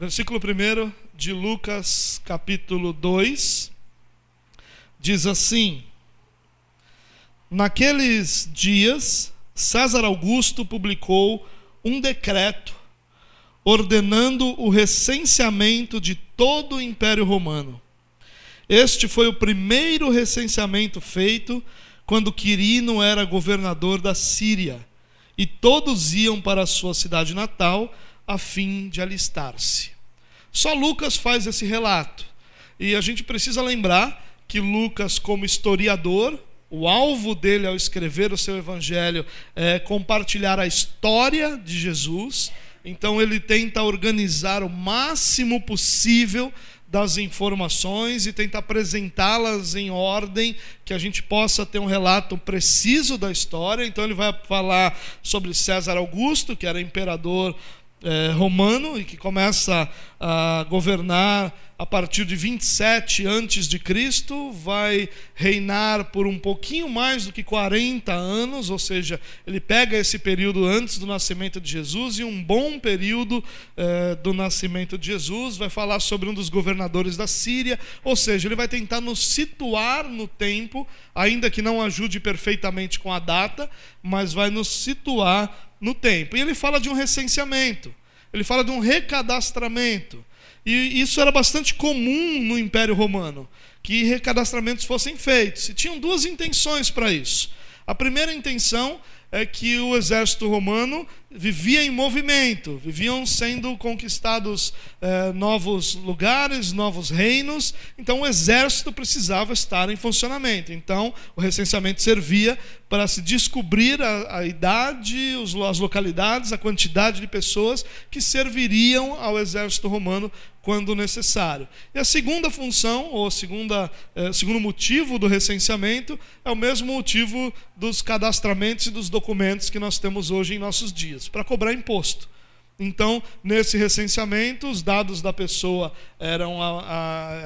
Versículo 1 de Lucas, capítulo 2, diz assim: Naqueles dias, César Augusto publicou um decreto ordenando o recenseamento de todo o Império Romano. Este foi o primeiro recenseamento feito quando Quirino era governador da Síria, e todos iam para a sua cidade natal a fim de alistar-se. Só Lucas faz esse relato. E a gente precisa lembrar que Lucas, como historiador, o alvo dele ao escrever o seu evangelho é compartilhar a história de Jesus. Então ele tenta organizar o máximo possível das informações e tenta apresentá-las em ordem que a gente possa ter um relato preciso da história. Então ele vai falar sobre César Augusto, que era imperador é, romano e que começa a governar a partir de 27 antes de Cristo, vai reinar por um pouquinho mais do que 40 anos, ou seja, ele pega esse período antes do nascimento de Jesus e um bom período é, do nascimento de Jesus, vai falar sobre um dos governadores da Síria, ou seja, ele vai tentar nos situar no tempo, ainda que não ajude perfeitamente com a data, mas vai nos situar no tempo. E ele fala de um recenseamento, ele fala de um recadastramento. E isso era bastante comum no Império Romano, que recadastramentos fossem feitos. E tinham duas intenções para isso. A primeira intenção é que o exército romano vivia em movimento, viviam sendo conquistados eh, novos lugares, novos reinos, então o exército precisava estar em funcionamento. Então o recenseamento servia para se descobrir a, a idade, os, as localidades, a quantidade de pessoas que serviriam ao exército romano quando necessário. E a segunda função, ou segunda, eh, segundo motivo do recenseamento, é o mesmo motivo dos cadastramentos e dos documentos que nós temos hoje em nossos dias, para cobrar imposto. Então, nesse recenseamento, os dados da pessoa eram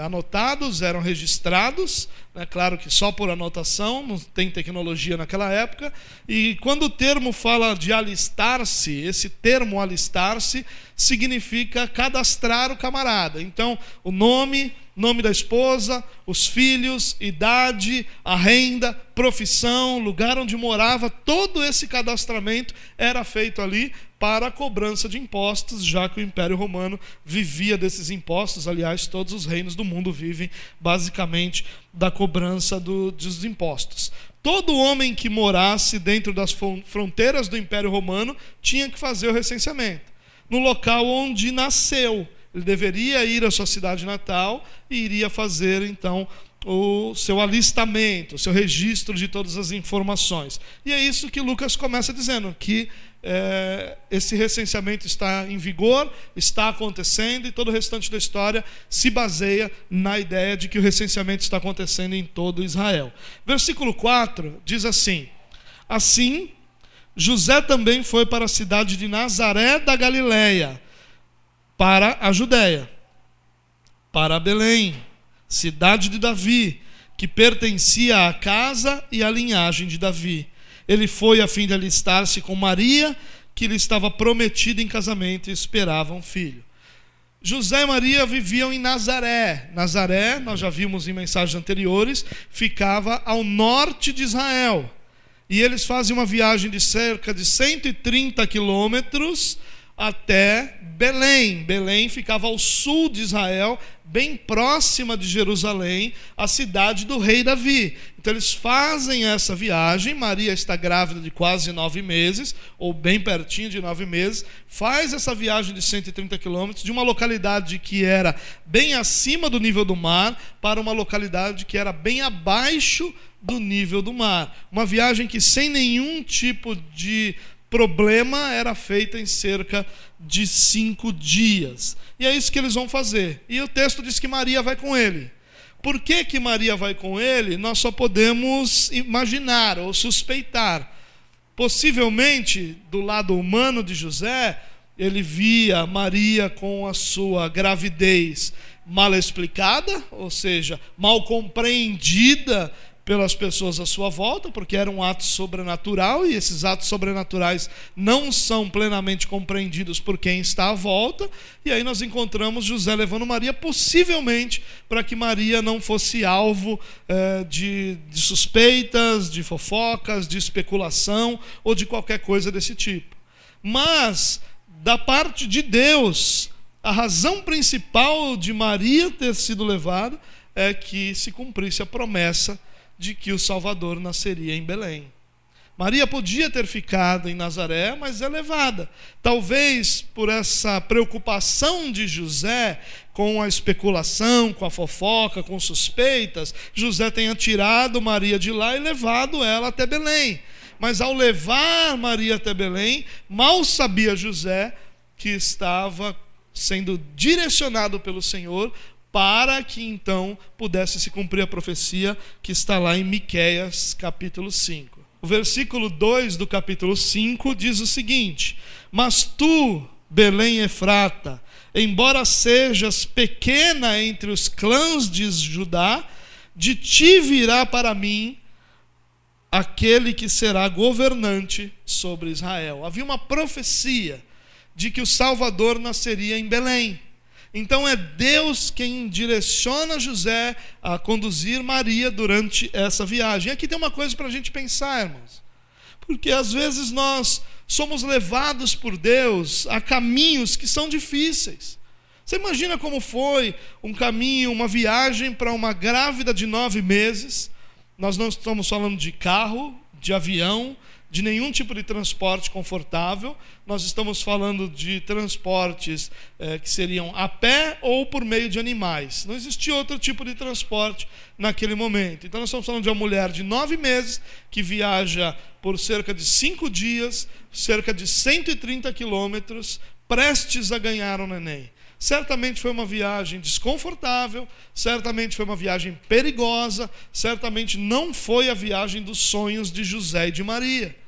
anotados, eram registrados, é claro que só por anotação, não tem tecnologia naquela época. E quando o termo fala de alistar-se, esse termo alistar-se significa cadastrar o camarada. Então, o nome, nome da esposa, os filhos, idade, a renda, profissão, lugar onde morava, todo esse cadastramento era feito ali para a cobrança de impostos, já que o Império Romano vivia desses impostos. Aliás, todos os reinos do mundo vivem basicamente da cobrança do, dos impostos. Todo homem que morasse dentro das fronteiras do Império Romano tinha que fazer o recenseamento. No local onde nasceu, ele deveria ir à sua cidade natal e iria fazer então o seu alistamento, o seu registro de todas as informações. E é isso que Lucas começa dizendo, que é, esse recenseamento está em vigor, está acontecendo, e todo o restante da história se baseia na ideia de que o recenseamento está acontecendo em todo Israel. Versículo 4 diz assim: Assim, José também foi para a cidade de Nazaré da Galileia, para a Judéia, para Belém cidade de Davi, que pertencia à casa e à linhagem de Davi. Ele foi a fim de alistar-se com Maria, que lhe estava prometida em casamento e esperava um filho. José e Maria viviam em Nazaré. Nazaré, nós já vimos em mensagens anteriores, ficava ao norte de Israel. E eles fazem uma viagem de cerca de 130 quilômetros até Belém. Belém ficava ao sul de Israel, bem próxima de Jerusalém, a cidade do rei Davi. Então eles fazem essa viagem. Maria está grávida de quase nove meses, ou bem pertinho de nove meses. Faz essa viagem de 130 quilômetros de uma localidade que era bem acima do nível do mar para uma localidade que era bem abaixo do nível do mar. Uma viagem que sem nenhum tipo de problema era feita em cerca de cinco dias. E é isso que eles vão fazer. E o texto diz que Maria vai com ele. Por que, que Maria vai com ele? Nós só podemos imaginar ou suspeitar. Possivelmente, do lado humano de José, ele via Maria com a sua gravidez mal explicada, ou seja, mal compreendida pelas pessoas à sua volta, porque era um ato sobrenatural e esses atos sobrenaturais não são plenamente compreendidos por quem está à volta. E aí nós encontramos José levando Maria, possivelmente para que Maria não fosse alvo eh, de, de suspeitas, de fofocas, de especulação ou de qualquer coisa desse tipo. Mas, da parte de Deus, a razão principal de Maria ter sido levada é que se cumprisse a promessa de que o Salvador nasceria em Belém. Maria podia ter ficado em Nazaré, mas é levada. Talvez por essa preocupação de José com a especulação, com a fofoca, com suspeitas, José tenha tirado Maria de lá e levado ela até Belém. Mas ao levar Maria até Belém, mal sabia José que estava sendo direcionado pelo Senhor para que então pudesse se cumprir a profecia que está lá em Miqueias, capítulo 5. O versículo 2 do capítulo 5 diz o seguinte: Mas tu, Belém Efrata, embora sejas pequena entre os clãs de Judá, de ti virá para mim aquele que será governante sobre Israel. Havia uma profecia de que o Salvador nasceria em Belém. Então é Deus quem direciona José a conduzir Maria durante essa viagem. E aqui tem uma coisa para a gente pensar, irmãos. Porque às vezes nós somos levados por Deus a caminhos que são difíceis. Você imagina como foi um caminho, uma viagem para uma grávida de nove meses? Nós não estamos falando de carro, de avião, de nenhum tipo de transporte confortável. Nós estamos falando de transportes eh, que seriam a pé ou por meio de animais. Não existia outro tipo de transporte naquele momento. Então, nós estamos falando de uma mulher de nove meses que viaja por cerca de cinco dias, cerca de 130 quilômetros, prestes a ganhar um neném. Certamente foi uma viagem desconfortável, certamente foi uma viagem perigosa, certamente não foi a viagem dos sonhos de José e de Maria.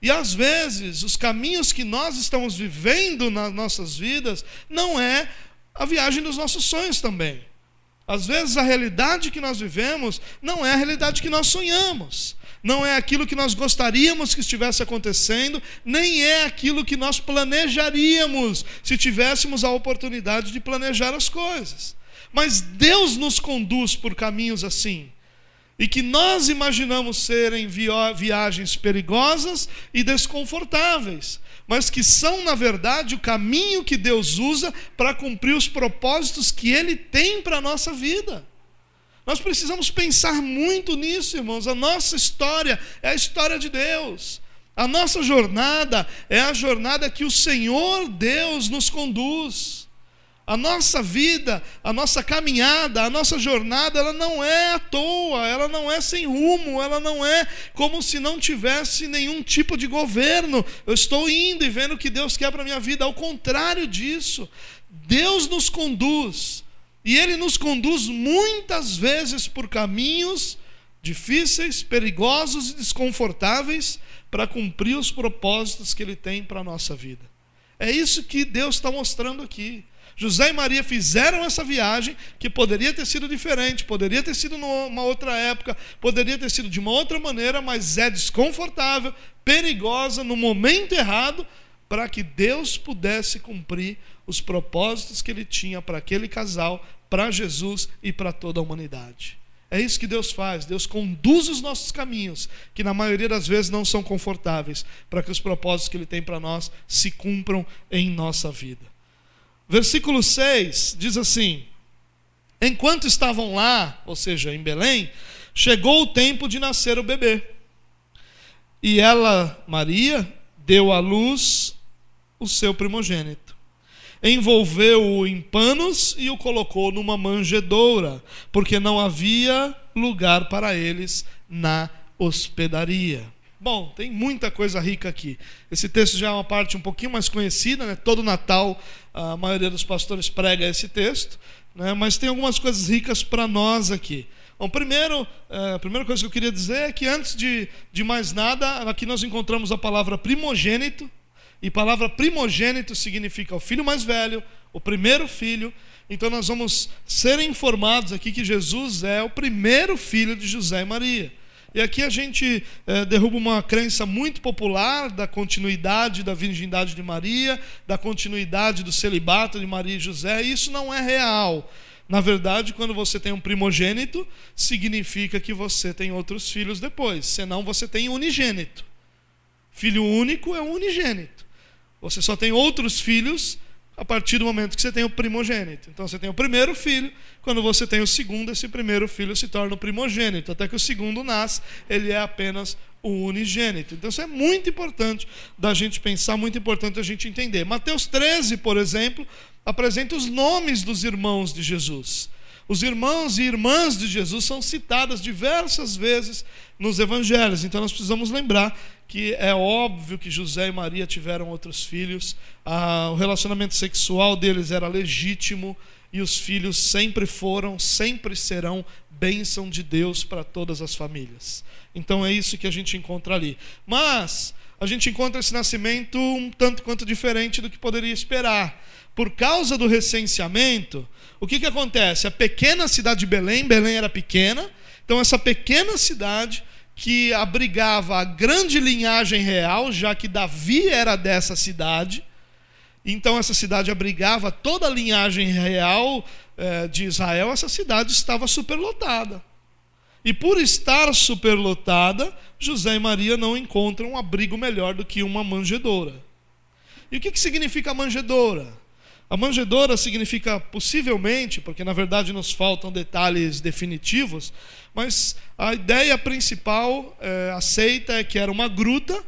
E às vezes, os caminhos que nós estamos vivendo nas nossas vidas não é a viagem dos nossos sonhos também. Às vezes, a realidade que nós vivemos não é a realidade que nós sonhamos. Não é aquilo que nós gostaríamos que estivesse acontecendo, nem é aquilo que nós planejaríamos se tivéssemos a oportunidade de planejar as coisas. Mas Deus nos conduz por caminhos assim e que nós imaginamos serem viagens perigosas e desconfortáveis, mas que são, na verdade, o caminho que Deus usa para cumprir os propósitos que Ele tem para a nossa vida. Nós precisamos pensar muito nisso, irmãos. A nossa história é a história de Deus. A nossa jornada é a jornada que o Senhor Deus nos conduz. A nossa vida, a nossa caminhada, a nossa jornada, ela não é à toa, ela não é sem rumo, ela não é como se não tivesse nenhum tipo de governo. Eu estou indo e vendo o que Deus quer para a minha vida. Ao contrário disso, Deus nos conduz, e Ele nos conduz muitas vezes por caminhos difíceis, perigosos e desconfortáveis para cumprir os propósitos que Ele tem para a nossa vida. É isso que Deus está mostrando aqui. José e Maria fizeram essa viagem que poderia ter sido diferente, poderia ter sido numa outra época, poderia ter sido de uma outra maneira, mas é desconfortável, perigosa, no momento errado, para que Deus pudesse cumprir os propósitos que ele tinha para aquele casal, para Jesus e para toda a humanidade. É isso que Deus faz. Deus conduz os nossos caminhos, que na maioria das vezes não são confortáveis, para que os propósitos que Ele tem para nós se cumpram em nossa vida. Versículo 6 diz assim: Enquanto estavam lá, ou seja, em Belém, chegou o tempo de nascer o bebê. E ela, Maria, deu à luz o seu primogênito. Envolveu-o em panos e o colocou numa manjedoura, porque não havia lugar para eles na hospedaria. Bom, tem muita coisa rica aqui. Esse texto já é uma parte um pouquinho mais conhecida, né? todo Natal a maioria dos pastores prega esse texto, né? mas tem algumas coisas ricas para nós aqui. Bom, primeiro, é, a primeira coisa que eu queria dizer é que antes de, de mais nada, aqui nós encontramos a palavra primogênito, E palavra primogênito significa o filho mais velho, o primeiro filho. Então nós vamos ser informados aqui que Jesus é o primeiro filho de José e Maria. E aqui a gente é, derruba uma crença muito popular da continuidade da virgindade de Maria, da continuidade do celibato de Maria e José. E isso não é real. Na verdade, quando você tem um primogênito, significa que você tem outros filhos depois, senão você tem unigênito. Filho único é um unigênito. Você só tem outros filhos a partir do momento que você tem o primogênito. Então você tem o primeiro filho, quando você tem o segundo, esse primeiro filho se torna o primogênito. Até que o segundo nasce, ele é apenas o unigênito. Então isso é muito importante da gente pensar, muito importante da gente entender. Mateus 13, por exemplo, apresenta os nomes dos irmãos de Jesus. Os irmãos e irmãs de Jesus são citadas diversas vezes nos evangelhos. Então nós precisamos lembrar que é óbvio que José e Maria tiveram outros filhos, ah, o relacionamento sexual deles era legítimo e os filhos sempre foram, sempre serão bênção de Deus para todas as famílias. Então é isso que a gente encontra ali. Mas a gente encontra esse nascimento um tanto quanto diferente do que poderia esperar. Por causa do recenseamento, o que, que acontece? A pequena cidade de Belém, Belém era pequena, então essa pequena cidade que abrigava a grande linhagem real, já que Davi era dessa cidade. Então, essa cidade abrigava toda a linhagem real eh, de Israel. Essa cidade estava superlotada. E por estar superlotada, José e Maria não encontram um abrigo melhor do que uma manjedoura. E o que, que significa manjedoura? A manjedoura significa possivelmente, porque na verdade nos faltam detalhes definitivos, mas a ideia principal é, aceita é que era uma gruta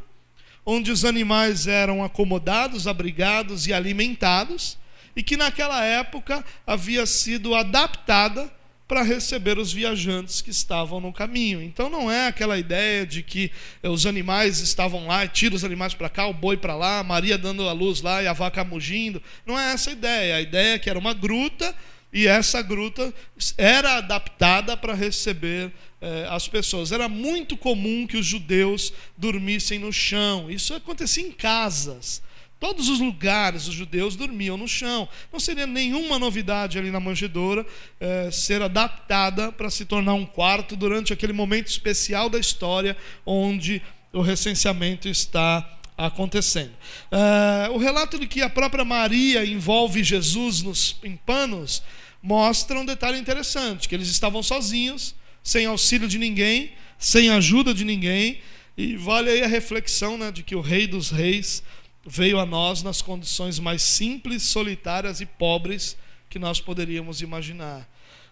onde os animais eram acomodados, abrigados e alimentados, e que naquela época havia sido adaptada para receber os viajantes que estavam no caminho. Então não é aquela ideia de que eh, os animais estavam lá, tira os animais para cá, o boi para lá, Maria dando a luz lá e a vaca mugindo. Não é essa a ideia. A ideia é que era uma gruta e essa gruta era adaptada para receber eh, as pessoas. Era muito comum que os judeus dormissem no chão. Isso acontecia em casas. Todos os lugares os judeus dormiam no chão. Não seria nenhuma novidade ali na manjedoura eh, ser adaptada para se tornar um quarto durante aquele momento especial da história onde o recenseamento está acontecendo. Eh, o relato de que a própria Maria envolve Jesus nos, em panos mostra um detalhe interessante: que eles estavam sozinhos, sem auxílio de ninguém, sem ajuda de ninguém. E vale aí a reflexão né, de que o Rei dos Reis veio a nós nas condições mais simples, solitárias e pobres que nós poderíamos imaginar,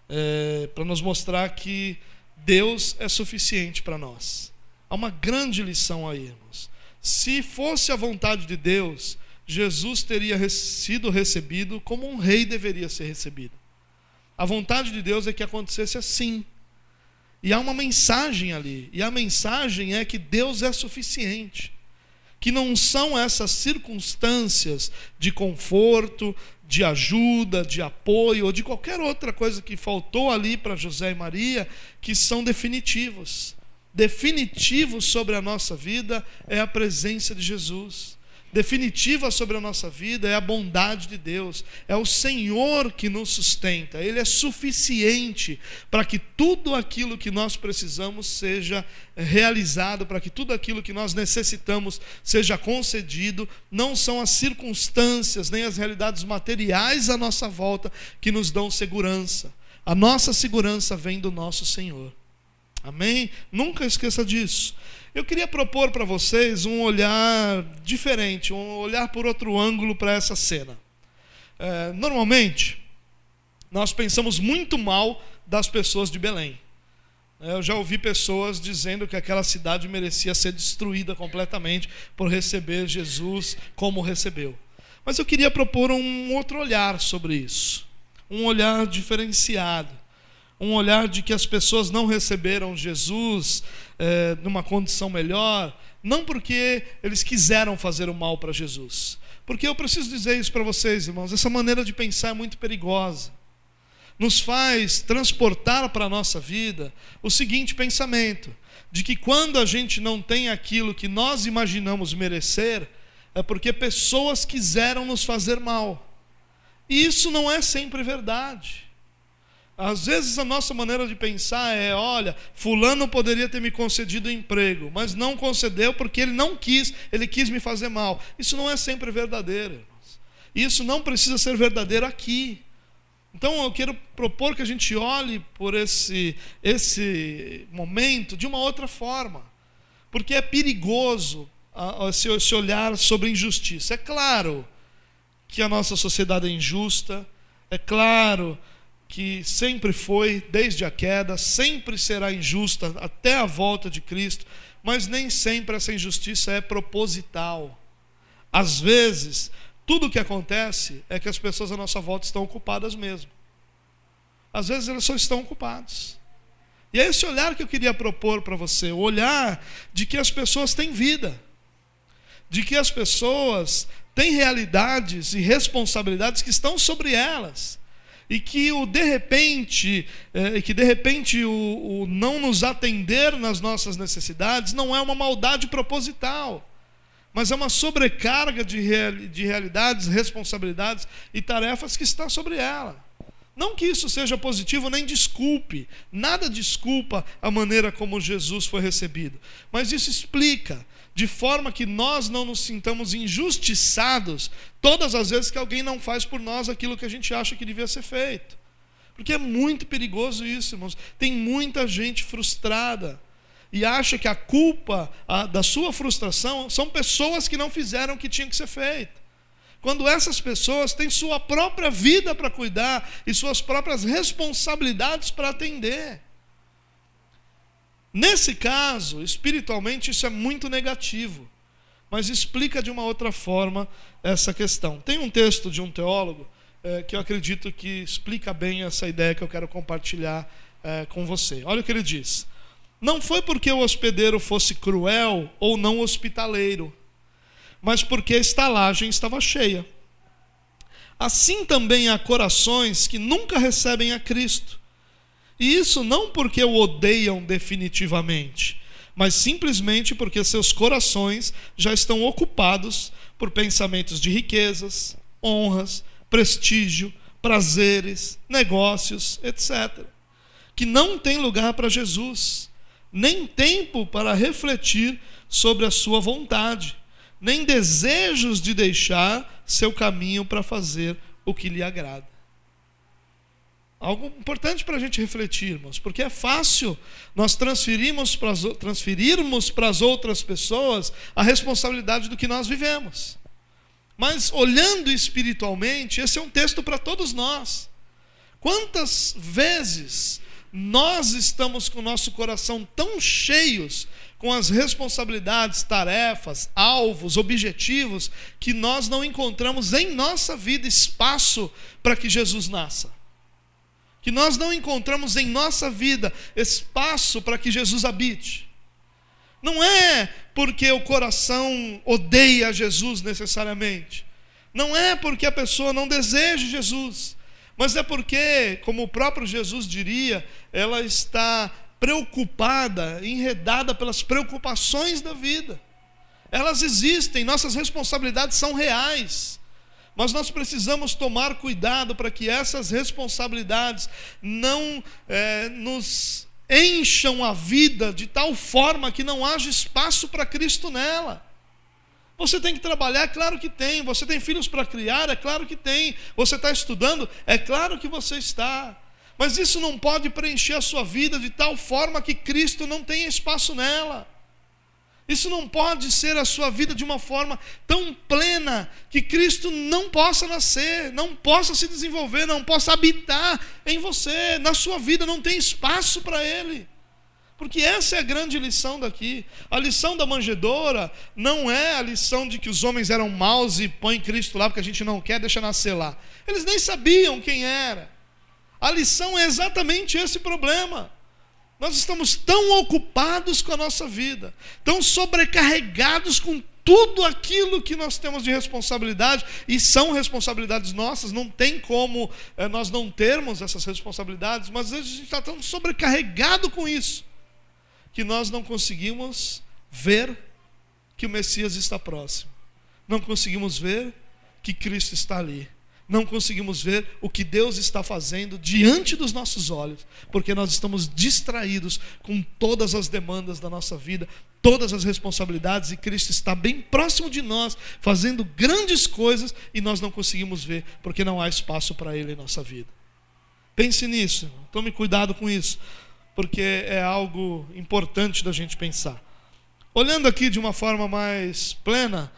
é, para nos mostrar que Deus é suficiente para nós. Há uma grande lição aí, irmãos. Se fosse a vontade de Deus, Jesus teria sido recebido como um rei deveria ser recebido. A vontade de Deus é que acontecesse assim. E há uma mensagem ali, e a mensagem é que Deus é suficiente que não são essas circunstâncias de conforto, de ajuda, de apoio ou de qualquer outra coisa que faltou ali para José e Maria que são definitivos. Definitivos sobre a nossa vida é a presença de Jesus definitiva sobre a nossa vida é a bondade de Deus, é o Senhor que nos sustenta, Ele é suficiente para que tudo aquilo que nós precisamos seja realizado, para que tudo aquilo que nós necessitamos seja concedido. Não são as circunstâncias nem as realidades materiais à nossa volta que nos dão segurança, a nossa segurança vem do nosso Senhor. Amém? Nunca esqueça disso. Eu queria propor para vocês um olhar diferente, um olhar por outro ângulo para essa cena. É, normalmente, nós pensamos muito mal das pessoas de Belém. É, eu já ouvi pessoas dizendo que aquela cidade merecia ser destruída completamente por receber Jesus como recebeu. Mas eu queria propor um outro olhar sobre isso, um olhar diferenciado um olhar de que as pessoas não receberam Jesus é, numa condição melhor, não porque eles quiseram fazer o mal para Jesus. Porque eu preciso dizer isso para vocês, irmãos, essa maneira de pensar é muito perigosa. Nos faz transportar para a nossa vida o seguinte pensamento: de que quando a gente não tem aquilo que nós imaginamos merecer, é porque pessoas quiseram nos fazer mal. E isso não é sempre verdade. Às vezes a nossa maneira de pensar é: olha, Fulano poderia ter me concedido emprego, mas não concedeu porque ele não quis, ele quis me fazer mal. Isso não é sempre verdadeiro. Isso não precisa ser verdadeiro aqui. Então eu quero propor que a gente olhe por esse, esse momento de uma outra forma, porque é perigoso esse olhar sobre injustiça. É claro que a nossa sociedade é injusta, é claro que sempre foi, desde a queda, sempre será injusta até a volta de Cristo, mas nem sempre essa injustiça é proposital. Às vezes, tudo o que acontece é que as pessoas à nossa volta estão ocupadas mesmo. Às vezes elas só estão ocupadas. E é esse olhar que eu queria propor para você, o olhar de que as pessoas têm vida, de que as pessoas têm realidades e responsabilidades que estão sobre elas e que o de repente, é, que de repente o, o não nos atender nas nossas necessidades não é uma maldade proposital, mas é uma sobrecarga de, real, de realidades, responsabilidades e tarefas que está sobre ela. Não que isso seja positivo, nem desculpe, nada desculpa a maneira como Jesus foi recebido, mas isso explica de forma que nós não nos sintamos injustiçados todas as vezes que alguém não faz por nós aquilo que a gente acha que devia ser feito. Porque é muito perigoso isso, irmãos. Tem muita gente frustrada e acha que a culpa a, da sua frustração são pessoas que não fizeram o que tinha que ser feito. Quando essas pessoas têm sua própria vida para cuidar e suas próprias responsabilidades para atender. Nesse caso, espiritualmente, isso é muito negativo, mas explica de uma outra forma essa questão. Tem um texto de um teólogo é, que eu acredito que explica bem essa ideia que eu quero compartilhar é, com você. Olha o que ele diz: Não foi porque o hospedeiro fosse cruel ou não hospitaleiro, mas porque a estalagem estava cheia. Assim também há corações que nunca recebem a Cristo e isso não porque o odeiam definitivamente, mas simplesmente porque seus corações já estão ocupados por pensamentos de riquezas, honras, prestígio, prazeres, negócios, etc. Que não tem lugar para Jesus, nem tempo para refletir sobre a sua vontade, nem desejos de deixar seu caminho para fazer o que lhe agrada. Algo importante para a gente refletir, irmãos, porque é fácil nós transferirmos para, as, transferirmos para as outras pessoas a responsabilidade do que nós vivemos. Mas olhando espiritualmente, esse é um texto para todos nós. Quantas vezes nós estamos com o nosso coração tão cheios com as responsabilidades, tarefas, alvos, objetivos, que nós não encontramos em nossa vida espaço para que Jesus nasça que nós não encontramos em nossa vida espaço para que Jesus habite. Não é porque o coração odeia Jesus necessariamente. Não é porque a pessoa não deseja Jesus. Mas é porque, como o próprio Jesus diria, ela está preocupada, enredada pelas preocupações da vida. Elas existem, nossas responsabilidades são reais. Mas nós precisamos tomar cuidado para que essas responsabilidades não é, nos encham a vida de tal forma que não haja espaço para Cristo nela. Você tem que trabalhar, é claro que tem. Você tem filhos para criar, é claro que tem. Você está estudando, é claro que você está. Mas isso não pode preencher a sua vida de tal forma que Cristo não tenha espaço nela. Isso não pode ser a sua vida de uma forma tão plena que Cristo não possa nascer, não possa se desenvolver, não possa habitar em você, na sua vida não tem espaço para Ele. Porque essa é a grande lição daqui. A lição da manjedoura não é a lição de que os homens eram maus e põem Cristo lá porque a gente não quer, deixa nascer lá. Eles nem sabiam quem era. A lição é exatamente esse problema. Nós estamos tão ocupados com a nossa vida, tão sobrecarregados com tudo aquilo que nós temos de responsabilidade, e são responsabilidades nossas, não tem como é, nós não termos essas responsabilidades, mas às vezes a gente está tão sobrecarregado com isso, que nós não conseguimos ver que o Messias está próximo. não conseguimos ver que Cristo está ali. Não conseguimos ver o que Deus está fazendo diante dos nossos olhos, porque nós estamos distraídos com todas as demandas da nossa vida, todas as responsabilidades, e Cristo está bem próximo de nós, fazendo grandes coisas, e nós não conseguimos ver, porque não há espaço para Ele em nossa vida. Pense nisso, tome cuidado com isso, porque é algo importante da gente pensar. Olhando aqui de uma forma mais plena,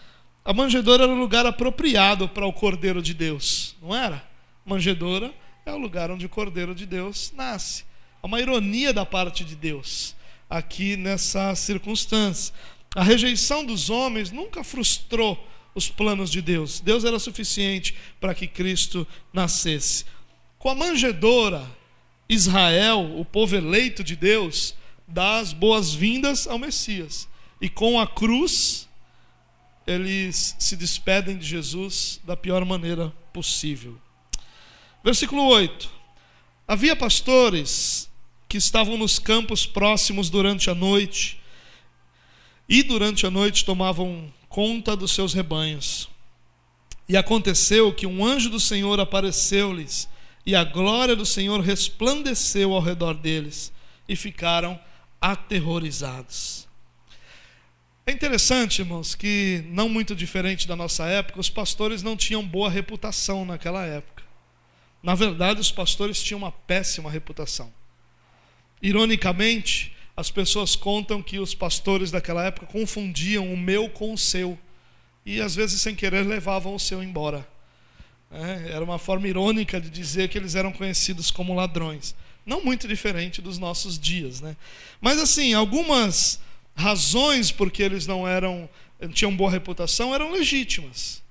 a manjedoura era o lugar apropriado para o Cordeiro de Deus, não era? Manjedoura é o lugar onde o Cordeiro de Deus nasce. É uma ironia da parte de Deus aqui nessa circunstância. A rejeição dos homens nunca frustrou os planos de Deus. Deus era suficiente para que Cristo nascesse. Com a manjedoura, Israel, o povo eleito de Deus, dá as boas-vindas ao Messias. E com a cruz, eles se despedem de Jesus da pior maneira possível. Versículo 8: Havia pastores que estavam nos campos próximos durante a noite, e durante a noite tomavam conta dos seus rebanhos. E aconteceu que um anjo do Senhor apareceu-lhes, e a glória do Senhor resplandeceu ao redor deles, e ficaram aterrorizados. É interessante, irmãos, que não muito diferente da nossa época, os pastores não tinham boa reputação naquela época. Na verdade, os pastores tinham uma péssima reputação. Ironicamente, as pessoas contam que os pastores daquela época confundiam o meu com o seu e às vezes sem querer levavam o seu embora. É, era uma forma irônica de dizer que eles eram conhecidos como ladrões. Não muito diferente dos nossos dias, né? Mas assim, algumas razões porque eles não eram tinham boa reputação eram legítimas.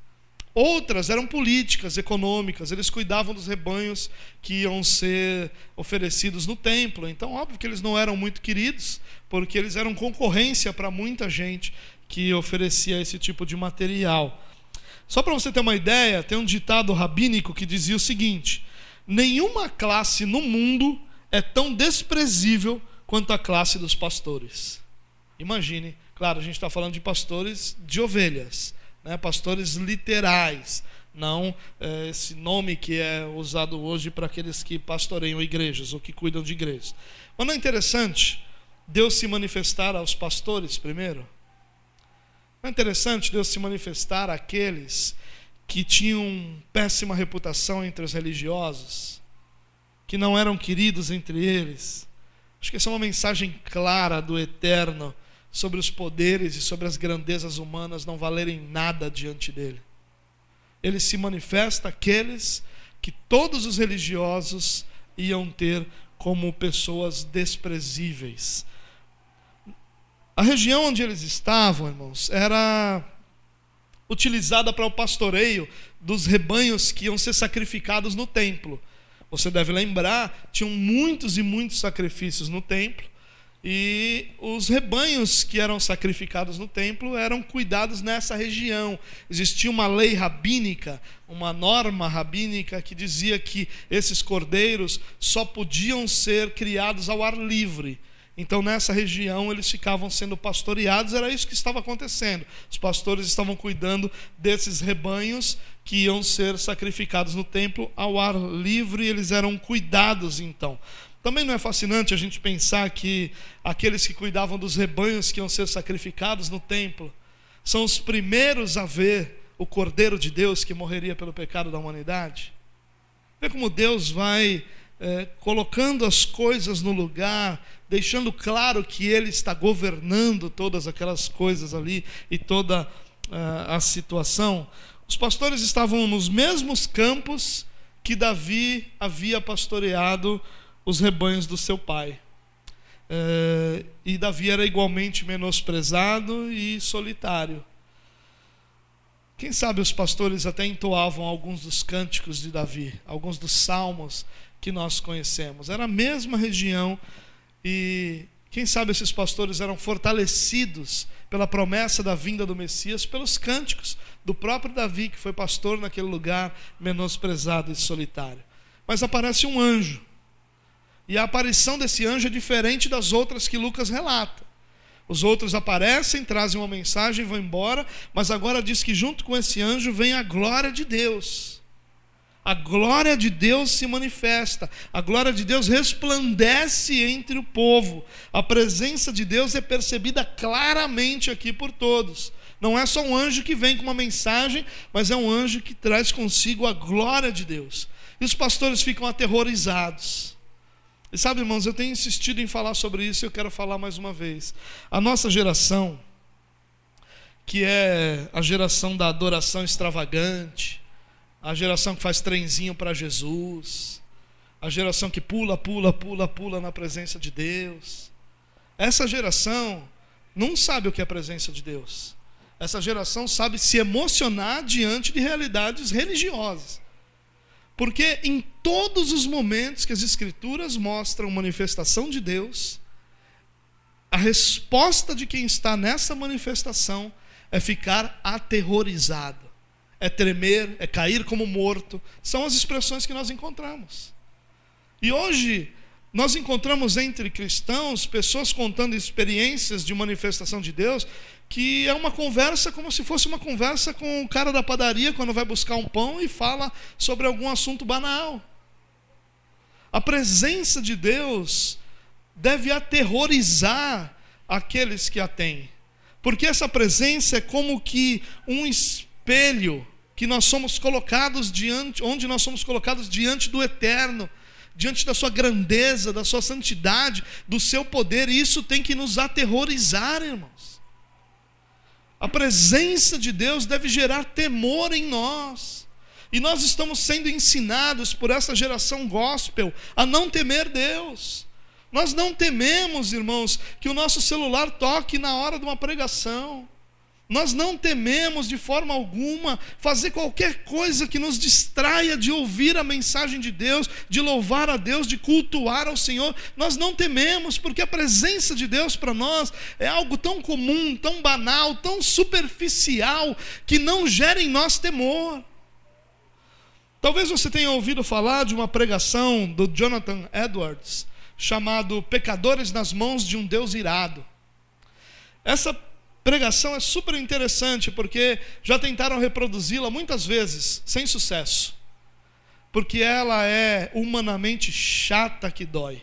Outras eram políticas, econômicas, eles cuidavam dos rebanhos que iam ser oferecidos no templo. Então, óbvio que eles não eram muito queridos, porque eles eram concorrência para muita gente que oferecia esse tipo de material. Só para você ter uma ideia, tem um ditado rabínico que dizia o seguinte: nenhuma classe no mundo é tão desprezível quanto a classe dos pastores. Imagine, claro, a gente está falando de pastores de ovelhas, né? pastores literais, não é, esse nome que é usado hoje para aqueles que pastoreiam igrejas ou que cuidam de igrejas. Mas não é interessante Deus se manifestar aos pastores primeiro? Não é interessante Deus se manifestar àqueles que tinham péssima reputação entre os religiosos, que não eram queridos entre eles? Acho que essa é uma mensagem clara do Eterno sobre os poderes e sobre as grandezas humanas não valerem nada diante dele. Ele se manifesta aqueles que todos os religiosos iam ter como pessoas desprezíveis. A região onde eles estavam, irmãos, era utilizada para o pastoreio dos rebanhos que iam ser sacrificados no templo. Você deve lembrar, tinham muitos e muitos sacrifícios no templo. E os rebanhos que eram sacrificados no templo eram cuidados nessa região. Existia uma lei rabínica, uma norma rabínica que dizia que esses cordeiros só podiam ser criados ao ar livre. Então, nessa região, eles ficavam sendo pastoreados, era isso que estava acontecendo. Os pastores estavam cuidando desses rebanhos que iam ser sacrificados no templo ao ar livre, eles eram cuidados então. Também não é fascinante a gente pensar que aqueles que cuidavam dos rebanhos que iam ser sacrificados no templo são os primeiros a ver o Cordeiro de Deus que morreria pelo pecado da humanidade? Vê como Deus vai é, colocando as coisas no lugar, deixando claro que Ele está governando todas aquelas coisas ali e toda uh, a situação. Os pastores estavam nos mesmos campos que Davi havia pastoreado os rebanhos do seu pai. É, e Davi era igualmente menosprezado e solitário. Quem sabe os pastores até entoavam alguns dos cânticos de Davi, alguns dos salmos que nós conhecemos. Era a mesma região e quem sabe esses pastores eram fortalecidos pela promessa da vinda do Messias, pelos cânticos do próprio Davi, que foi pastor naquele lugar menosprezado e solitário. Mas aparece um anjo e a aparição desse anjo é diferente das outras que Lucas relata. Os outros aparecem, trazem uma mensagem e vão embora, mas agora diz que junto com esse anjo vem a glória de Deus. A glória de Deus se manifesta, a glória de Deus resplandece entre o povo. A presença de Deus é percebida claramente aqui por todos. Não é só um anjo que vem com uma mensagem, mas é um anjo que traz consigo a glória de Deus. E os pastores ficam aterrorizados. E sabe, irmãos, eu tenho insistido em falar sobre isso e eu quero falar mais uma vez. A nossa geração, que é a geração da adoração extravagante, a geração que faz trenzinho para Jesus, a geração que pula, pula, pula, pula na presença de Deus. Essa geração não sabe o que é a presença de Deus. Essa geração sabe se emocionar diante de realidades religiosas. Porque em todos os momentos que as Escrituras mostram manifestação de Deus, a resposta de quem está nessa manifestação é ficar aterrorizado, é tremer, é cair como morto. São as expressões que nós encontramos. E hoje, nós encontramos entre cristãos pessoas contando experiências de manifestação de Deus que é uma conversa como se fosse uma conversa com o cara da padaria quando vai buscar um pão e fala sobre algum assunto banal. A presença de Deus deve aterrorizar aqueles que a têm, porque essa presença é como que um espelho que nós somos colocados diante, onde nós somos colocados diante do eterno, diante da sua grandeza, da sua santidade, do seu poder, e isso tem que nos aterrorizar, irmãos. A presença de Deus deve gerar temor em nós. E nós estamos sendo ensinados por essa geração gospel a não temer Deus. Nós não tememos, irmãos, que o nosso celular toque na hora de uma pregação. Nós não tememos de forma alguma fazer qualquer coisa que nos distraia de ouvir a mensagem de Deus, de louvar a Deus, de cultuar ao Senhor. Nós não tememos, porque a presença de Deus para nós é algo tão comum, tão banal, tão superficial, que não gera em nós temor. Talvez você tenha ouvido falar de uma pregação do Jonathan Edwards, chamado Pecadores nas mãos de um Deus irado. Essa pregação é super interessante porque já tentaram reproduzi-la muitas vezes, sem sucesso. Porque ela é humanamente chata que dói.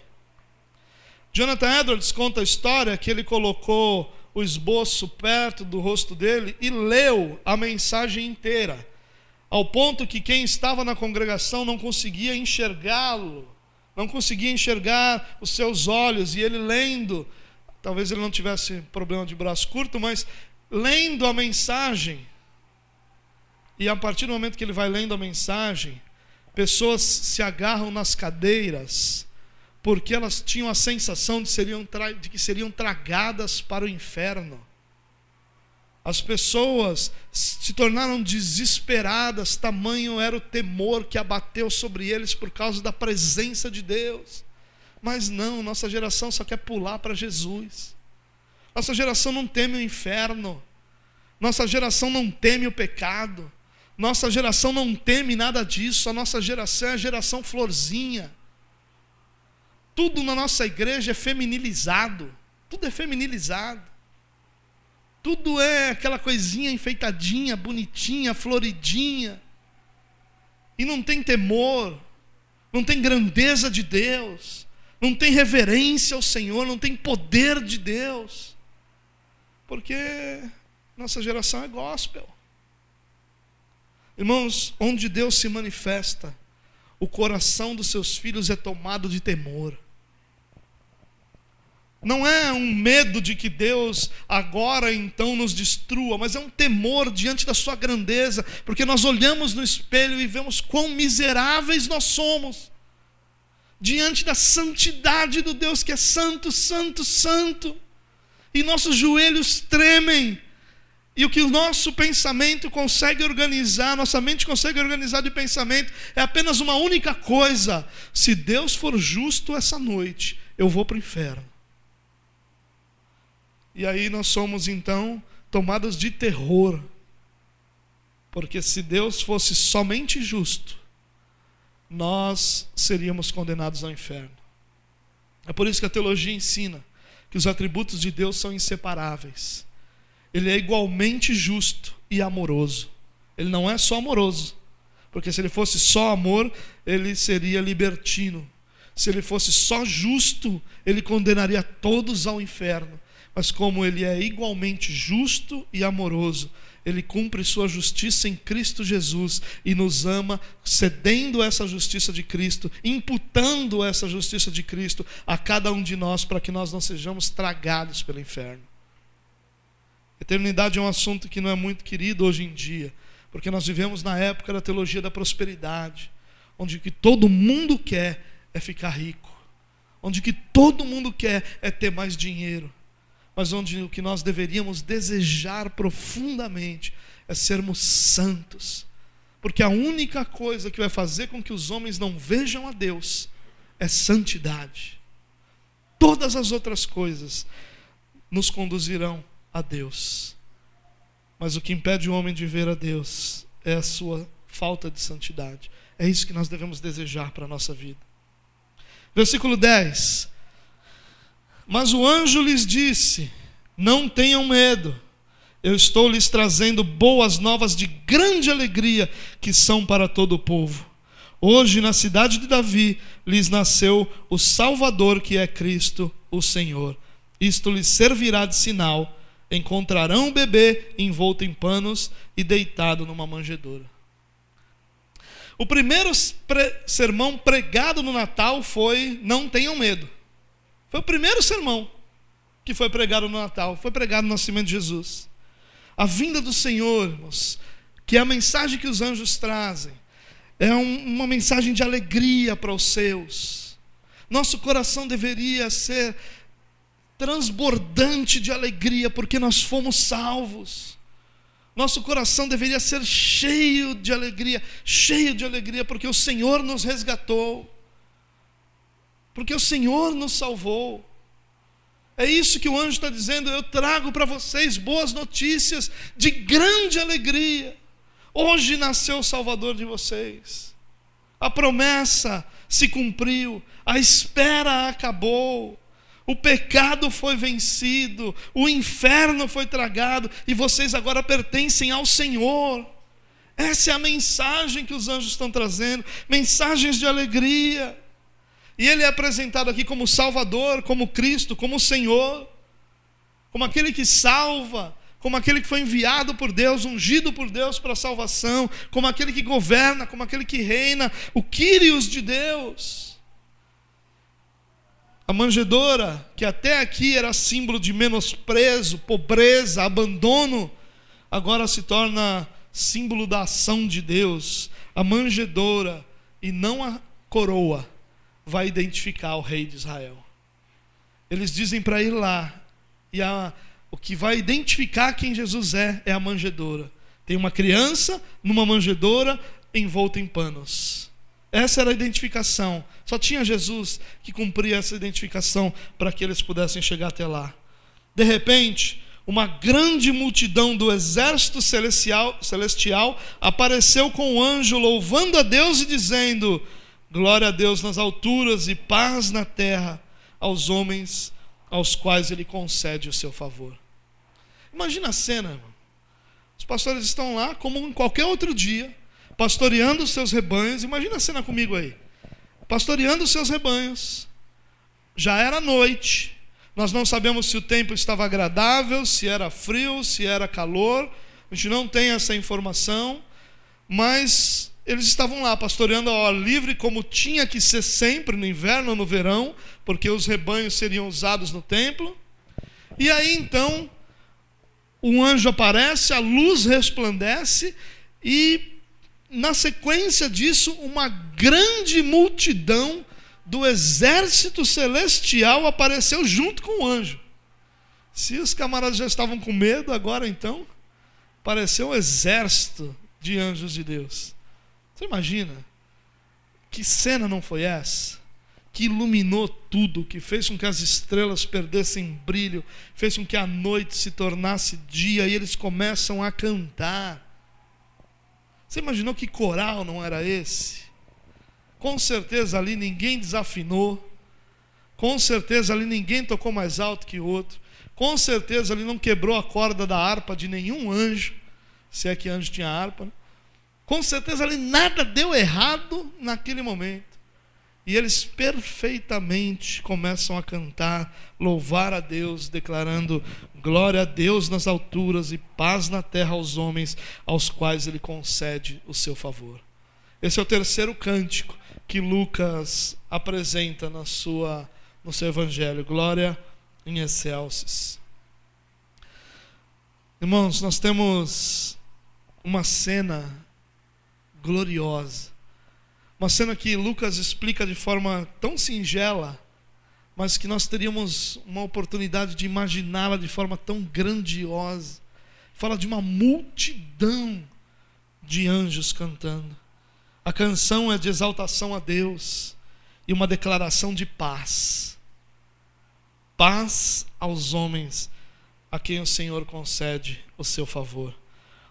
Jonathan Edwards conta a história que ele colocou o esboço perto do rosto dele e leu a mensagem inteira, ao ponto que quem estava na congregação não conseguia enxergá-lo, não conseguia enxergar os seus olhos, e ele lendo Talvez ele não tivesse problema de braço curto, mas lendo a mensagem, e a partir do momento que ele vai lendo a mensagem, pessoas se agarram nas cadeiras, porque elas tinham a sensação de, seriam de que seriam tragadas para o inferno. As pessoas se tornaram desesperadas, tamanho era o temor que abateu sobre eles por causa da presença de Deus. Mas não, nossa geração só quer pular para Jesus. Nossa geração não teme o inferno. Nossa geração não teme o pecado. Nossa geração não teme nada disso. A nossa geração é a geração florzinha. Tudo na nossa igreja é feminilizado. Tudo é feminilizado. Tudo é aquela coisinha enfeitadinha, bonitinha, floridinha. E não tem temor, não tem grandeza de Deus não tem reverência ao Senhor, não tem poder de Deus, porque nossa geração é gospel. Irmãos, onde Deus se manifesta, o coração dos seus filhos é tomado de temor. Não é um medo de que Deus agora então nos destrua, mas é um temor diante da Sua grandeza, porque nós olhamos no espelho e vemos quão miseráveis nós somos diante da santidade do Deus que é santo, santo, santo, e nossos joelhos tremem, e o que o nosso pensamento consegue organizar, nossa mente consegue organizar de pensamento, é apenas uma única coisa: se Deus for justo essa noite, eu vou para o inferno. E aí nós somos então tomados de terror, porque se Deus fosse somente justo, nós seríamos condenados ao inferno. É por isso que a teologia ensina que os atributos de Deus são inseparáveis. Ele é igualmente justo e amoroso. Ele não é só amoroso, porque se ele fosse só amor, ele seria libertino. Se ele fosse só justo, ele condenaria todos ao inferno. Mas como ele é igualmente justo e amoroso, ele cumpre sua justiça em Cristo Jesus e nos ama, cedendo essa justiça de Cristo, imputando essa justiça de Cristo a cada um de nós, para que nós não sejamos tragados pelo inferno. Eternidade é um assunto que não é muito querido hoje em dia, porque nós vivemos na época da teologia da prosperidade, onde o que todo mundo quer é ficar rico, onde o que todo mundo quer é ter mais dinheiro mas onde o que nós deveríamos desejar profundamente é sermos santos. Porque a única coisa que vai fazer com que os homens não vejam a Deus é santidade. Todas as outras coisas nos conduzirão a Deus. Mas o que impede o homem de ver a Deus é a sua falta de santidade. É isso que nós devemos desejar para a nossa vida. Versículo 10: mas o anjo lhes disse: Não tenham medo, eu estou lhes trazendo boas novas de grande alegria, que são para todo o povo. Hoje, na cidade de Davi, lhes nasceu o Salvador, que é Cristo, o Senhor. Isto lhes servirá de sinal. Encontrarão o bebê envolto em panos e deitado numa manjedoura. O primeiro sermão pregado no Natal foi: Não tenham medo. Foi o primeiro sermão que foi pregado no Natal, foi pregado no nascimento de Jesus. A vinda do Senhor, irmãos, que é a mensagem que os anjos trazem, é um, uma mensagem de alegria para os seus. Nosso coração deveria ser transbordante de alegria, porque nós fomos salvos. Nosso coração deveria ser cheio de alegria, cheio de alegria, porque o Senhor nos resgatou porque o Senhor nos salvou. É isso que o anjo está dizendo. Eu trago para vocês boas notícias de grande alegria. Hoje nasceu o Salvador de vocês. A promessa se cumpriu, a espera acabou, o pecado foi vencido, o inferno foi tragado e vocês agora pertencem ao Senhor. Essa é a mensagem que os anjos estão trazendo mensagens de alegria. E ele é apresentado aqui como Salvador, como Cristo, como Senhor, como aquele que salva, como aquele que foi enviado por Deus, ungido por Deus para a salvação, como aquele que governa, como aquele que reina, o Quírios de Deus. A manjedoura, que até aqui era símbolo de menosprezo, pobreza, abandono, agora se torna símbolo da ação de Deus. A manjedoura e não a coroa vai identificar o rei de Israel. Eles dizem para ir lá, e a, o que vai identificar quem Jesus é é a manjedoura. Tem uma criança numa manjedoura envolta em panos. Essa era a identificação. Só tinha Jesus que cumpria essa identificação para que eles pudessem chegar até lá. De repente, uma grande multidão do exército celestial, celestial apareceu com o anjo, louvando a Deus e dizendo: Glória a Deus nas alturas e paz na terra aos homens aos quais ele concede o seu favor. Imagina a cena, irmão. Os pastores estão lá, como em qualquer outro dia, pastoreando os seus rebanhos. Imagina a cena comigo aí. Pastoreando os seus rebanhos. Já era noite. Nós não sabemos se o tempo estava agradável, se era frio, se era calor. A gente não tem essa informação. Mas eles estavam lá pastoreando ao ar livre, como tinha que ser sempre no inverno ou no verão, porque os rebanhos seriam usados no templo. E aí então, um anjo aparece, a luz resplandece, e na sequência disso, uma grande multidão do exército celestial apareceu junto com o anjo. Se os camaradas já estavam com medo, agora então, apareceu um exército de anjos de Deus. Você imagina? Que cena não foi essa? Que iluminou tudo, que fez com que as estrelas perdessem brilho, fez com que a noite se tornasse dia e eles começam a cantar. Você imaginou que coral não era esse? Com certeza ali ninguém desafinou, Com certeza ali ninguém tocou mais alto que o outro. Com certeza ali não quebrou a corda da harpa de nenhum anjo, se é que anjo tinha harpa. Né? Com certeza ali nada deu errado naquele momento. E eles perfeitamente começam a cantar, louvar a Deus, declarando glória a Deus nas alturas e paz na terra aos homens aos quais ele concede o seu favor. Esse é o terceiro cântico que Lucas apresenta na sua no seu evangelho. Glória em excelsis. Irmãos, nós temos uma cena gloriosa. Uma cena que Lucas explica de forma tão singela, mas que nós teríamos uma oportunidade de imaginá-la de forma tão grandiosa. Fala de uma multidão de anjos cantando. A canção é de exaltação a Deus e uma declaração de paz. Paz aos homens a quem o Senhor concede o seu favor.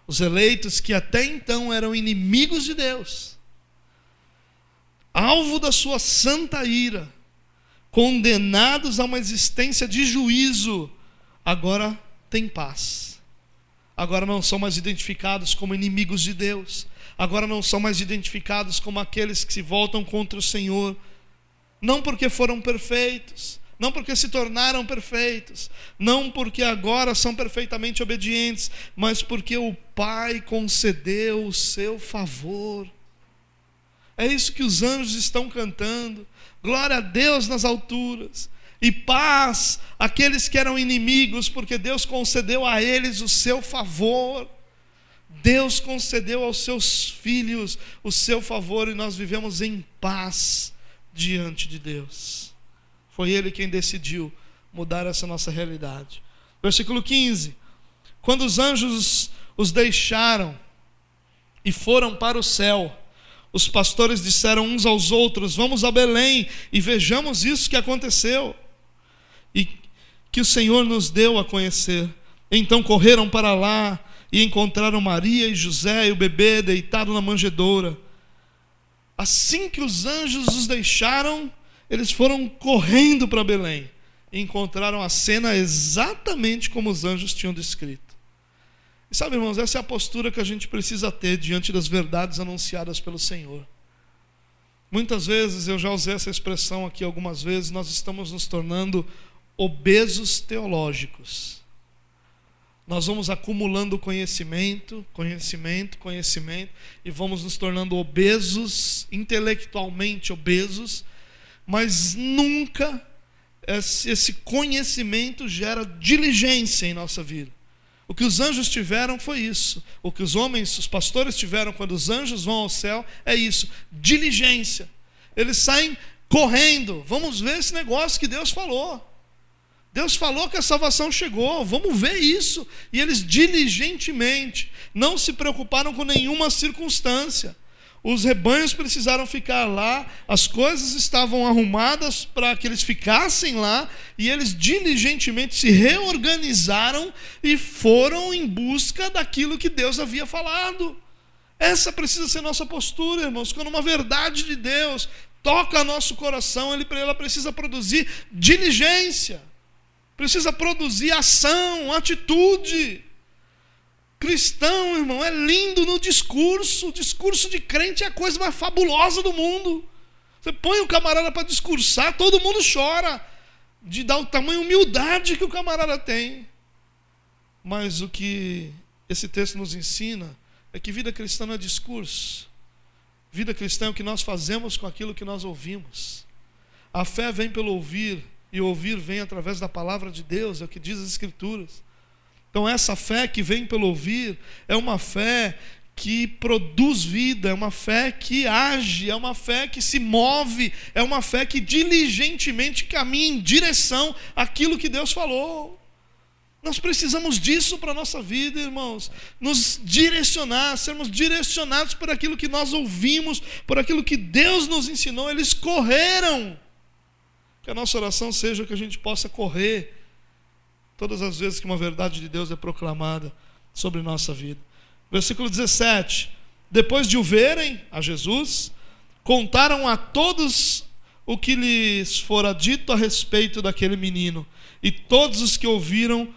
Os eleitos que até então eram inimigos de Deus, alvo da sua santa ira, condenados a uma existência de juízo, agora têm paz. Agora não são mais identificados como inimigos de Deus, agora não são mais identificados como aqueles que se voltam contra o Senhor, não porque foram perfeitos, não porque se tornaram perfeitos, não porque agora são perfeitamente obedientes, mas porque o Pai concedeu o seu favor. É isso que os anjos estão cantando. Glória a Deus nas alturas. E paz àqueles que eram inimigos, porque Deus concedeu a eles o seu favor. Deus concedeu aos seus filhos o seu favor e nós vivemos em paz diante de Deus. Foi Ele quem decidiu mudar essa nossa realidade. Versículo 15: Quando os anjos os deixaram e foram para o céu, os pastores disseram uns aos outros: Vamos a Belém e vejamos isso que aconteceu e que o Senhor nos deu a conhecer. Então correram para lá e encontraram Maria e José e o bebê deitado na manjedoura. Assim que os anjos os deixaram, eles foram correndo para Belém e encontraram a cena exatamente como os anjos tinham descrito. E sabe, irmãos, essa é a postura que a gente precisa ter diante das verdades anunciadas pelo Senhor. Muitas vezes, eu já usei essa expressão aqui algumas vezes, nós estamos nos tornando obesos teológicos. Nós vamos acumulando conhecimento, conhecimento, conhecimento, e vamos nos tornando obesos, intelectualmente obesos, mas nunca esse conhecimento gera diligência em nossa vida. O que os anjos tiveram foi isso. O que os homens, os pastores tiveram quando os anjos vão ao céu é isso: diligência. Eles saem correndo. Vamos ver esse negócio que Deus falou. Deus falou que a salvação chegou, vamos ver isso. E eles diligentemente não se preocuparam com nenhuma circunstância os rebanhos precisaram ficar lá, as coisas estavam arrumadas para que eles ficassem lá, e eles diligentemente se reorganizaram e foram em busca daquilo que Deus havia falado. Essa precisa ser nossa postura, irmãos, quando uma verdade de Deus toca nosso coração, ela precisa produzir diligência, precisa produzir ação, atitude. Cristão, irmão, é lindo no discurso. O discurso de crente é a coisa mais fabulosa do mundo. Você põe o camarada para discursar, todo mundo chora de dar o tamanho humildade que o camarada tem. Mas o que esse texto nos ensina é que vida cristã não é discurso. Vida cristã é o que nós fazemos com aquilo que nós ouvimos. A fé vem pelo ouvir, e ouvir vem através da palavra de Deus, é o que diz as Escrituras. Então, essa fé que vem pelo ouvir é uma fé que produz vida, é uma fé que age, é uma fé que se move, é uma fé que diligentemente caminha em direção àquilo que Deus falou. Nós precisamos disso para a nossa vida, irmãos. Nos direcionar, sermos direcionados por aquilo que nós ouvimos, por aquilo que Deus nos ensinou. Eles correram. Que a nossa oração seja que a gente possa correr todas as vezes que uma verdade de Deus é proclamada sobre nossa vida. Versículo 17: Depois de o verem, a Jesus, contaram a todos o que lhes fora dito a respeito daquele menino. E todos os que ouviram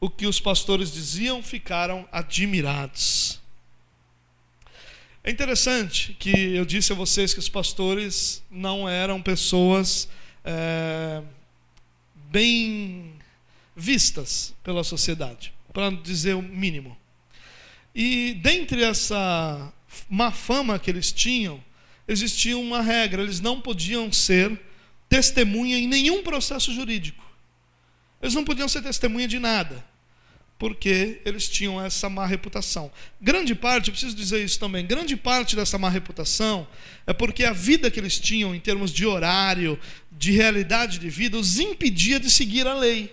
o que os pastores diziam ficaram admirados. É interessante que eu disse a vocês que os pastores não eram pessoas é, bem vistas pela sociedade, para dizer o mínimo. E dentre essa má fama que eles tinham, existia uma regra: eles não podiam ser testemunha em nenhum processo jurídico. Eles não podiam ser testemunha de nada, porque eles tinham essa má reputação. Grande parte, eu preciso dizer isso também, grande parte dessa má reputação é porque a vida que eles tinham em termos de horário, de realidade de vida, os impedia de seguir a lei.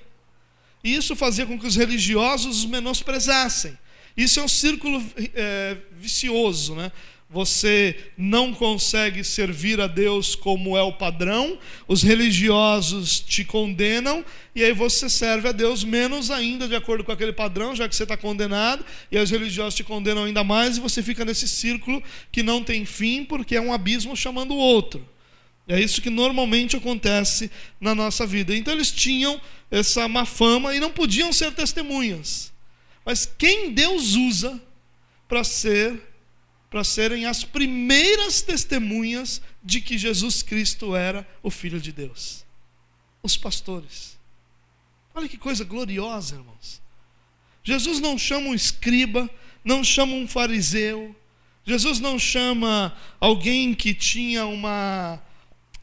E isso fazia com que os religiosos os menosprezassem. Isso é um círculo é, vicioso, né? você não consegue servir a Deus como é o padrão, os religiosos te condenam, e aí você serve a Deus menos ainda de acordo com aquele padrão, já que você está condenado, e os religiosos te condenam ainda mais, e você fica nesse círculo que não tem fim, porque é um abismo chamando o outro. É isso que normalmente acontece na nossa vida. Então eles tinham essa má fama e não podiam ser testemunhas. Mas quem Deus usa para ser para serem as primeiras testemunhas de que Jesus Cristo era o Filho de Deus. Os pastores. Olha que coisa gloriosa, irmãos. Jesus não chama um escriba, não chama um fariseu, Jesus não chama alguém que tinha uma,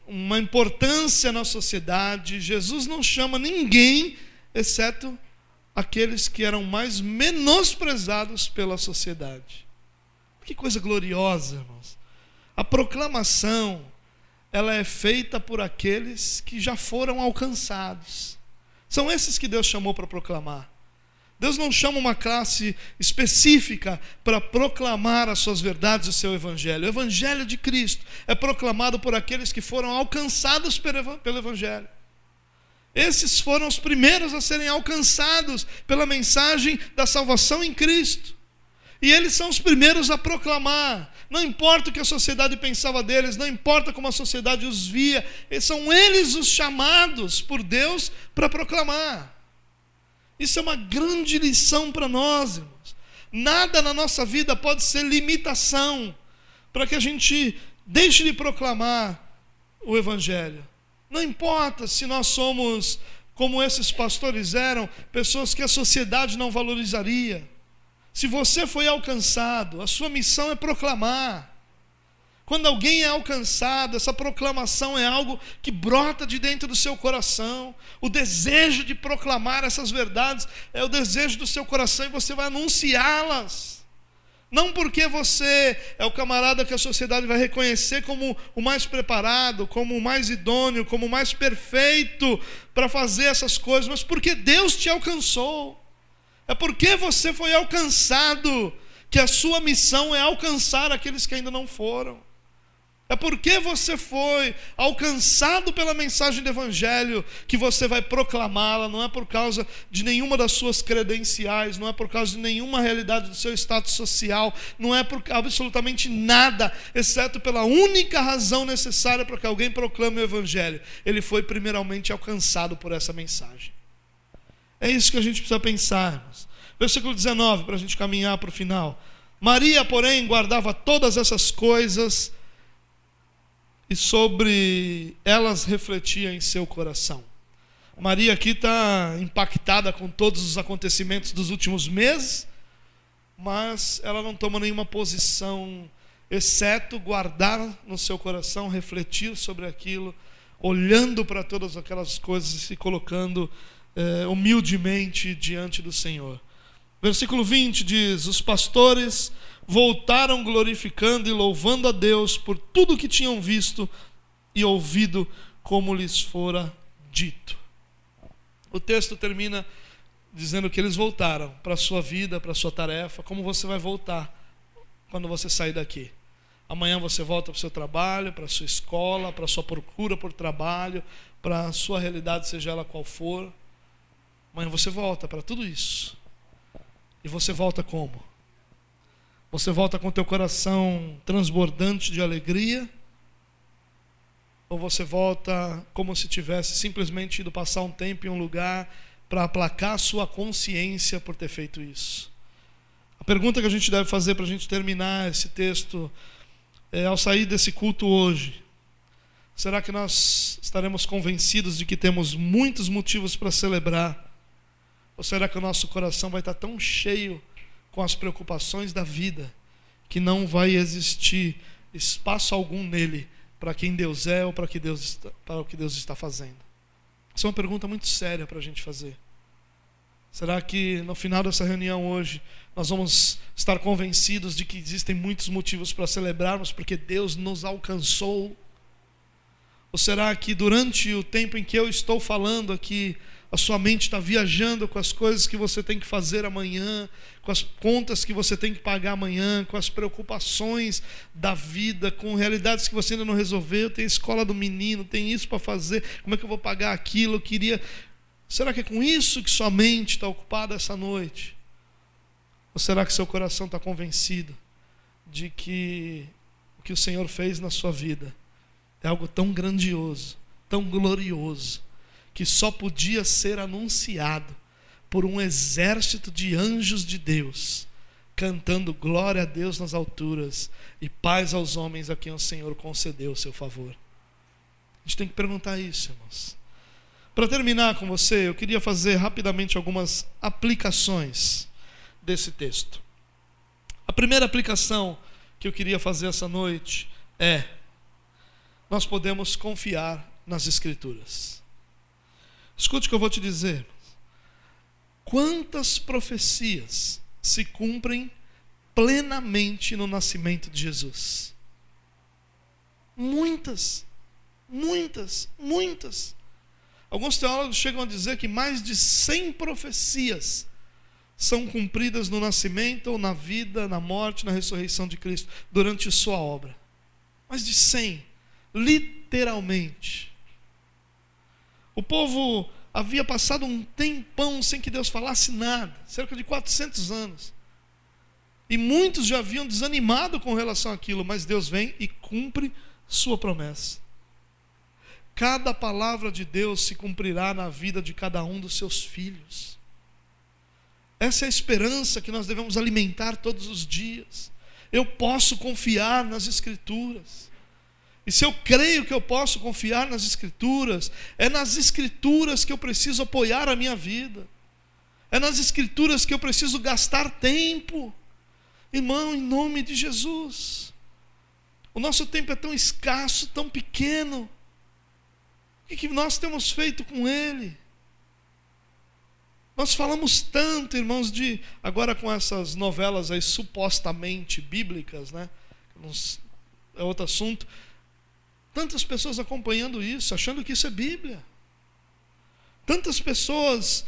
uma importância na sociedade, Jesus não chama ninguém, exceto aqueles que eram mais menosprezados pela sociedade. Que coisa gloriosa, irmãos. A proclamação, ela é feita por aqueles que já foram alcançados. São esses que Deus chamou para proclamar. Deus não chama uma classe específica para proclamar as suas verdades e o seu evangelho. O evangelho de Cristo é proclamado por aqueles que foram alcançados pelo evangelho. Esses foram os primeiros a serem alcançados pela mensagem da salvação em Cristo. E eles são os primeiros a proclamar. Não importa o que a sociedade pensava deles, não importa como a sociedade os via, são eles os chamados por Deus para proclamar. Isso é uma grande lição para nós, irmãos. Nada na nossa vida pode ser limitação para que a gente deixe de proclamar o Evangelho. Não importa se nós somos, como esses pastores eram, pessoas que a sociedade não valorizaria. Se você foi alcançado, a sua missão é proclamar. Quando alguém é alcançado, essa proclamação é algo que brota de dentro do seu coração. O desejo de proclamar essas verdades é o desejo do seu coração e você vai anunciá-las. Não porque você é o camarada que a sociedade vai reconhecer como o mais preparado, como o mais idôneo, como o mais perfeito para fazer essas coisas, mas porque Deus te alcançou. É porque você foi alcançado que a sua missão é alcançar aqueles que ainda não foram. É porque você foi alcançado pela mensagem do Evangelho que você vai proclamá-la, não é por causa de nenhuma das suas credenciais, não é por causa de nenhuma realidade do seu status social, não é por absolutamente nada, exceto pela única razão necessária para que alguém proclame o Evangelho. Ele foi primeiramente alcançado por essa mensagem. É isso que a gente precisa pensar. Versículo 19, para a gente caminhar para o final. Maria, porém, guardava todas essas coisas e sobre elas refletia em seu coração. Maria aqui está impactada com todos os acontecimentos dos últimos meses, mas ela não toma nenhuma posição, exceto guardar no seu coração, refletir sobre aquilo, olhando para todas aquelas coisas e se colocando é, humildemente diante do Senhor. Versículo 20 diz: Os pastores voltaram glorificando e louvando a Deus por tudo que tinham visto e ouvido, como lhes fora dito. O texto termina dizendo que eles voltaram para a sua vida, para a sua tarefa, como você vai voltar quando você sair daqui. Amanhã você volta para o seu trabalho, para a sua escola, para a sua procura por trabalho, para a sua realidade, seja ela qual for. Amanhã você volta para tudo isso. E você volta como? Você volta com teu coração transbordante de alegria? Ou você volta como se tivesse simplesmente ido passar um tempo em um lugar para aplacar sua consciência por ter feito isso? A pergunta que a gente deve fazer para a gente terminar esse texto é, ao sair desse culto hoje, será que nós estaremos convencidos de que temos muitos motivos para celebrar? Ou será que o nosso coração vai estar tão cheio com as preocupações da vida que não vai existir espaço algum nele para quem Deus é ou para, que Deus está, para o que Deus está fazendo? Essa é uma pergunta muito séria para a gente fazer. Será que no final dessa reunião hoje nós vamos estar convencidos de que existem muitos motivos para celebrarmos porque Deus nos alcançou? Ou será que durante o tempo em que eu estou falando aqui, a sua mente está viajando com as coisas que você tem que fazer amanhã, com as contas que você tem que pagar amanhã, com as preocupações da vida, com realidades que você ainda não resolveu. Tem escola do menino, tem isso para fazer, como é que eu vou pagar aquilo? Eu queria. Será que é com isso que sua mente está ocupada essa noite? Ou será que seu coração está convencido de que o que o Senhor fez na sua vida é algo tão grandioso, tão glorioso? Que só podia ser anunciado por um exército de anjos de Deus, cantando glória a Deus nas alturas e paz aos homens a quem o Senhor concedeu o seu favor. A gente tem que perguntar isso, irmãos. Para terminar com você, eu queria fazer rapidamente algumas aplicações desse texto. A primeira aplicação que eu queria fazer essa noite é: nós podemos confiar nas Escrituras. Escute o que eu vou te dizer. Quantas profecias se cumprem plenamente no nascimento de Jesus? Muitas, muitas, muitas. Alguns teólogos chegam a dizer que mais de 100 profecias são cumpridas no nascimento ou na vida, na morte, na ressurreição de Cristo, durante sua obra. Mais de 100, literalmente. O povo havia passado um tempão sem que Deus falasse nada cerca de 400 anos. E muitos já haviam desanimado com relação àquilo, mas Deus vem e cumpre sua promessa. Cada palavra de Deus se cumprirá na vida de cada um dos seus filhos. Essa é a esperança que nós devemos alimentar todos os dias. Eu posso confiar nas Escrituras. E se eu creio que eu posso confiar nas Escrituras, é nas Escrituras que eu preciso apoiar a minha vida, é nas Escrituras que eu preciso gastar tempo. Irmão, em nome de Jesus, o nosso tempo é tão escasso, tão pequeno, o que nós temos feito com ele? Nós falamos tanto, irmãos, de agora com essas novelas aí supostamente bíblicas, né? É outro assunto Tantas pessoas acompanhando isso, achando que isso é Bíblia. Tantas pessoas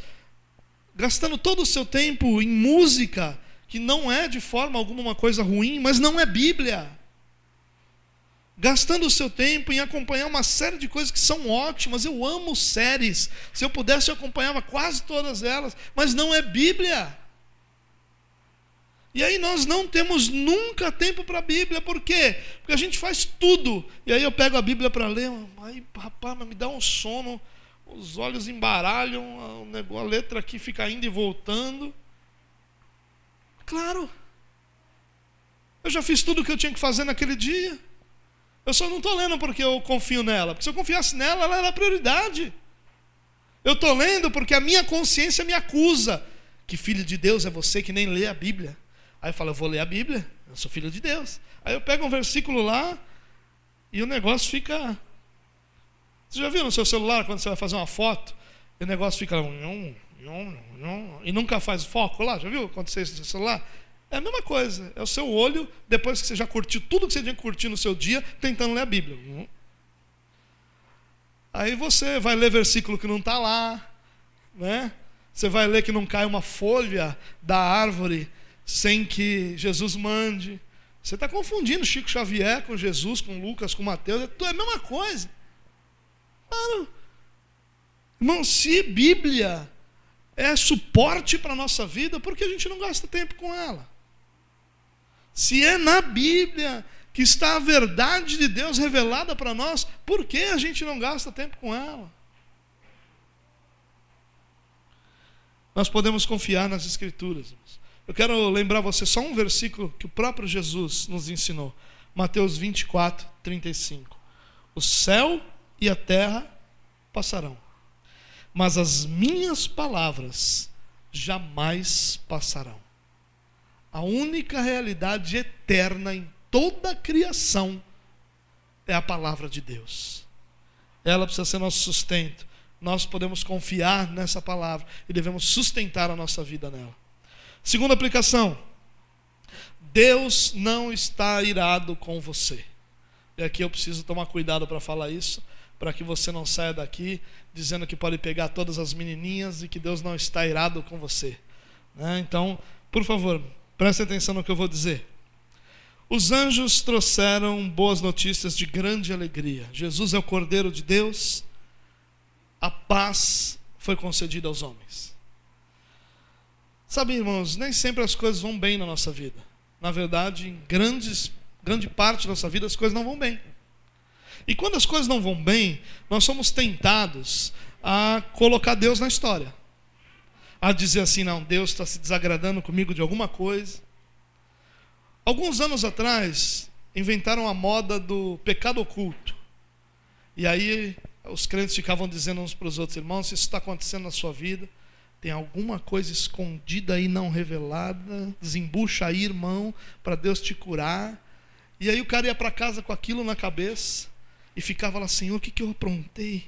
gastando todo o seu tempo em música, que não é de forma alguma uma coisa ruim, mas não é Bíblia. Gastando o seu tempo em acompanhar uma série de coisas que são ótimas. Eu amo séries. Se eu pudesse, eu acompanhava quase todas elas, mas não é Bíblia. E aí nós não temos nunca tempo para a Bíblia, por quê? Porque a gente faz tudo. E aí eu pego a Bíblia para ler, aí rapaz, me dá um sono, os olhos embaralham, a letra aqui fica indo e voltando. Claro, eu já fiz tudo o que eu tinha que fazer naquele dia. Eu só não estou lendo porque eu confio nela, porque se eu confiasse nela, ela era a prioridade. Eu estou lendo porque a minha consciência me acusa que filho de Deus é você que nem lê a Bíblia. Aí eu falo, eu vou ler a Bíblia, eu sou filho de Deus. Aí eu pego um versículo lá e o negócio fica. Você já viu no seu celular quando você vai fazer uma foto e o negócio fica. E nunca faz foco lá? Já viu acontecer isso no seu celular? É a mesma coisa. É o seu olho, depois que você já curtiu tudo que você tinha que curtir no seu dia, tentando ler a Bíblia. Aí você vai ler versículo que não está lá, né? Você vai ler que não cai uma folha da árvore sem que Jesus mande. Você está confundindo Chico Xavier com Jesus, com Lucas, com Mateus, é a mesma coisa. Claro. Irmão, se Bíblia é suporte para a nossa vida, por que a gente não gasta tempo com ela? Se é na Bíblia que está a verdade de Deus revelada para nós, por que a gente não gasta tempo com ela? Nós podemos confiar nas Escrituras. Eu quero lembrar você só um versículo que o próprio Jesus nos ensinou. Mateus 24, 35. O céu e a terra passarão, mas as minhas palavras jamais passarão. A única realidade eterna em toda a criação é a palavra de Deus. Ela precisa ser nosso sustento. Nós podemos confiar nessa palavra e devemos sustentar a nossa vida nela. Segunda aplicação: Deus não está irado com você. E aqui eu preciso tomar cuidado para falar isso, para que você não saia daqui dizendo que pode pegar todas as menininhas e que Deus não está irado com você. Né? Então, por favor, preste atenção no que eu vou dizer. Os anjos trouxeram boas notícias de grande alegria. Jesus é o Cordeiro de Deus, a paz foi concedida aos homens. Sabe, irmãos, nem sempre as coisas vão bem na nossa vida. Na verdade, em grandes, grande parte da nossa vida as coisas não vão bem. E quando as coisas não vão bem, nós somos tentados a colocar Deus na história. A dizer assim, não, Deus está se desagradando comigo de alguma coisa. Alguns anos atrás, inventaram a moda do pecado oculto. E aí os crentes ficavam dizendo uns para os outros, irmãos, se isso está acontecendo na sua vida, tem alguma coisa escondida aí não revelada, desembucha aí, irmão, para Deus te curar. E aí o cara ia para casa com aquilo na cabeça e ficava lá, Senhor, o que, que eu aprontei?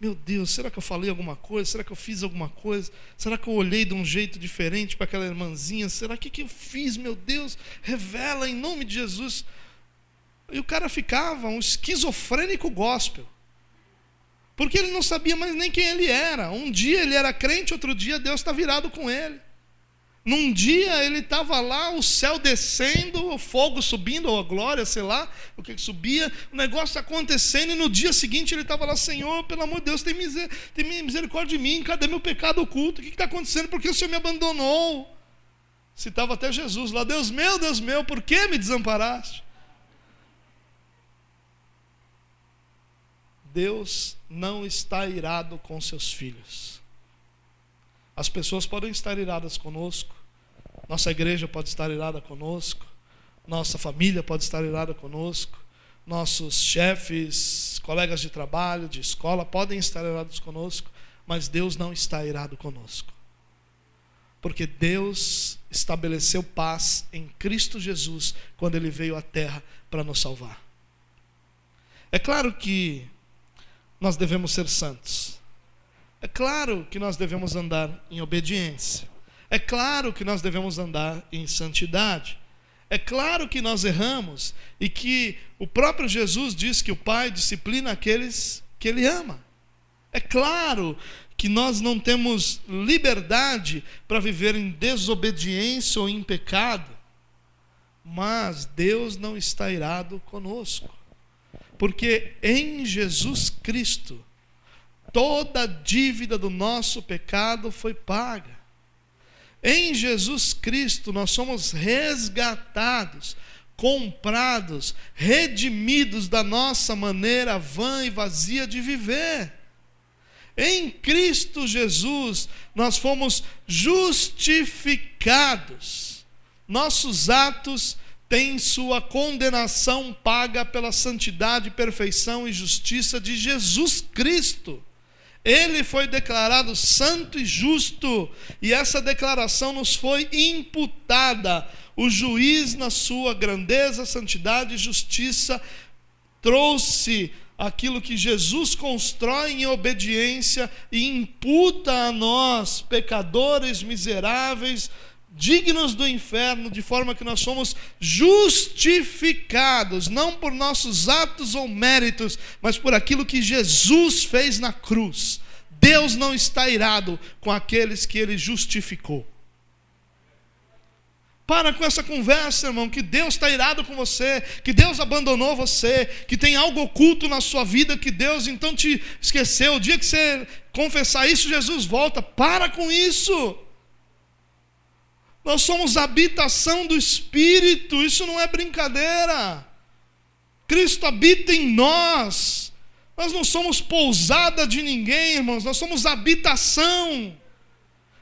Meu Deus, será que eu falei alguma coisa? Será que eu fiz alguma coisa? Será que eu olhei de um jeito diferente para aquela irmãzinha? Será que que eu fiz? Meu Deus, revela em nome de Jesus. E o cara ficava um esquizofrênico gospel. Porque ele não sabia mais nem quem ele era. Um dia ele era crente, outro dia Deus está virado com ele. Num dia ele estava lá, o céu descendo, o fogo subindo, ou a glória, sei lá, o que, que subia, o negócio acontecendo, e no dia seguinte ele estava lá, Senhor, pelo amor de Deus, tem, miser, tem misericórdia de mim, cadê meu pecado oculto? O que está acontecendo? Por que o Senhor me abandonou? Citava até Jesus lá, Deus meu, Deus meu, por que me desamparaste? Deus não está irado com seus filhos. As pessoas podem estar iradas conosco, nossa igreja pode estar irada conosco, nossa família pode estar irada conosco, nossos chefes, colegas de trabalho, de escola podem estar irados conosco, mas Deus não está irado conosco. Porque Deus estabeleceu paz em Cristo Jesus quando ele veio à terra para nos salvar. É claro que nós devemos ser santos. É claro que nós devemos andar em obediência. É claro que nós devemos andar em santidade. É claro que nós erramos e que o próprio Jesus diz que o Pai disciplina aqueles que Ele ama. É claro que nós não temos liberdade para viver em desobediência ou em pecado, mas Deus não está irado conosco. Porque em Jesus Cristo, toda a dívida do nosso pecado foi paga. Em Jesus Cristo, nós somos resgatados, comprados, redimidos da nossa maneira vã e vazia de viver. Em Cristo Jesus, nós fomos justificados. Nossos atos tem sua condenação paga pela santidade, perfeição e justiça de Jesus Cristo. Ele foi declarado santo e justo, e essa declaração nos foi imputada. O juiz, na sua grandeza, santidade e justiça, trouxe aquilo que Jesus constrói em obediência e imputa a nós, pecadores miseráveis, dignos do inferno, de forma que nós somos justificados, não por nossos atos ou méritos, mas por aquilo que Jesus fez na cruz. Deus não está irado com aqueles que ele justificou. Para com essa conversa, irmão, que Deus está irado com você, que Deus abandonou você, que tem algo oculto na sua vida, que Deus então te esqueceu. O dia que você confessar isso, Jesus volta. Para com isso. Nós somos habitação do Espírito, isso não é brincadeira. Cristo habita em nós. Nós não somos pousada de ninguém, irmãos, nós somos habitação.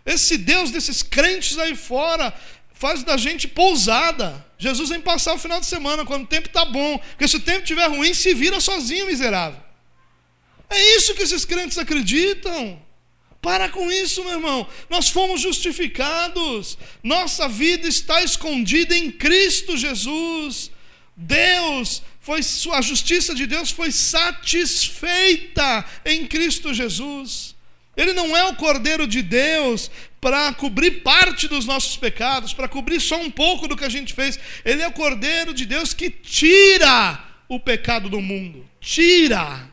Esse Deus desses crentes aí fora faz da gente pousada. Jesus vem passar o final de semana quando o tempo está bom, porque se o tempo estiver ruim, se vira sozinho, miserável. É isso que esses crentes acreditam. Para com isso, meu irmão. Nós fomos justificados. Nossa vida está escondida em Cristo Jesus. Deus foi a justiça de Deus foi satisfeita em Cristo Jesus. Ele não é o Cordeiro de Deus para cobrir parte dos nossos pecados, para cobrir só um pouco do que a gente fez. Ele é o Cordeiro de Deus que tira o pecado do mundo. Tira.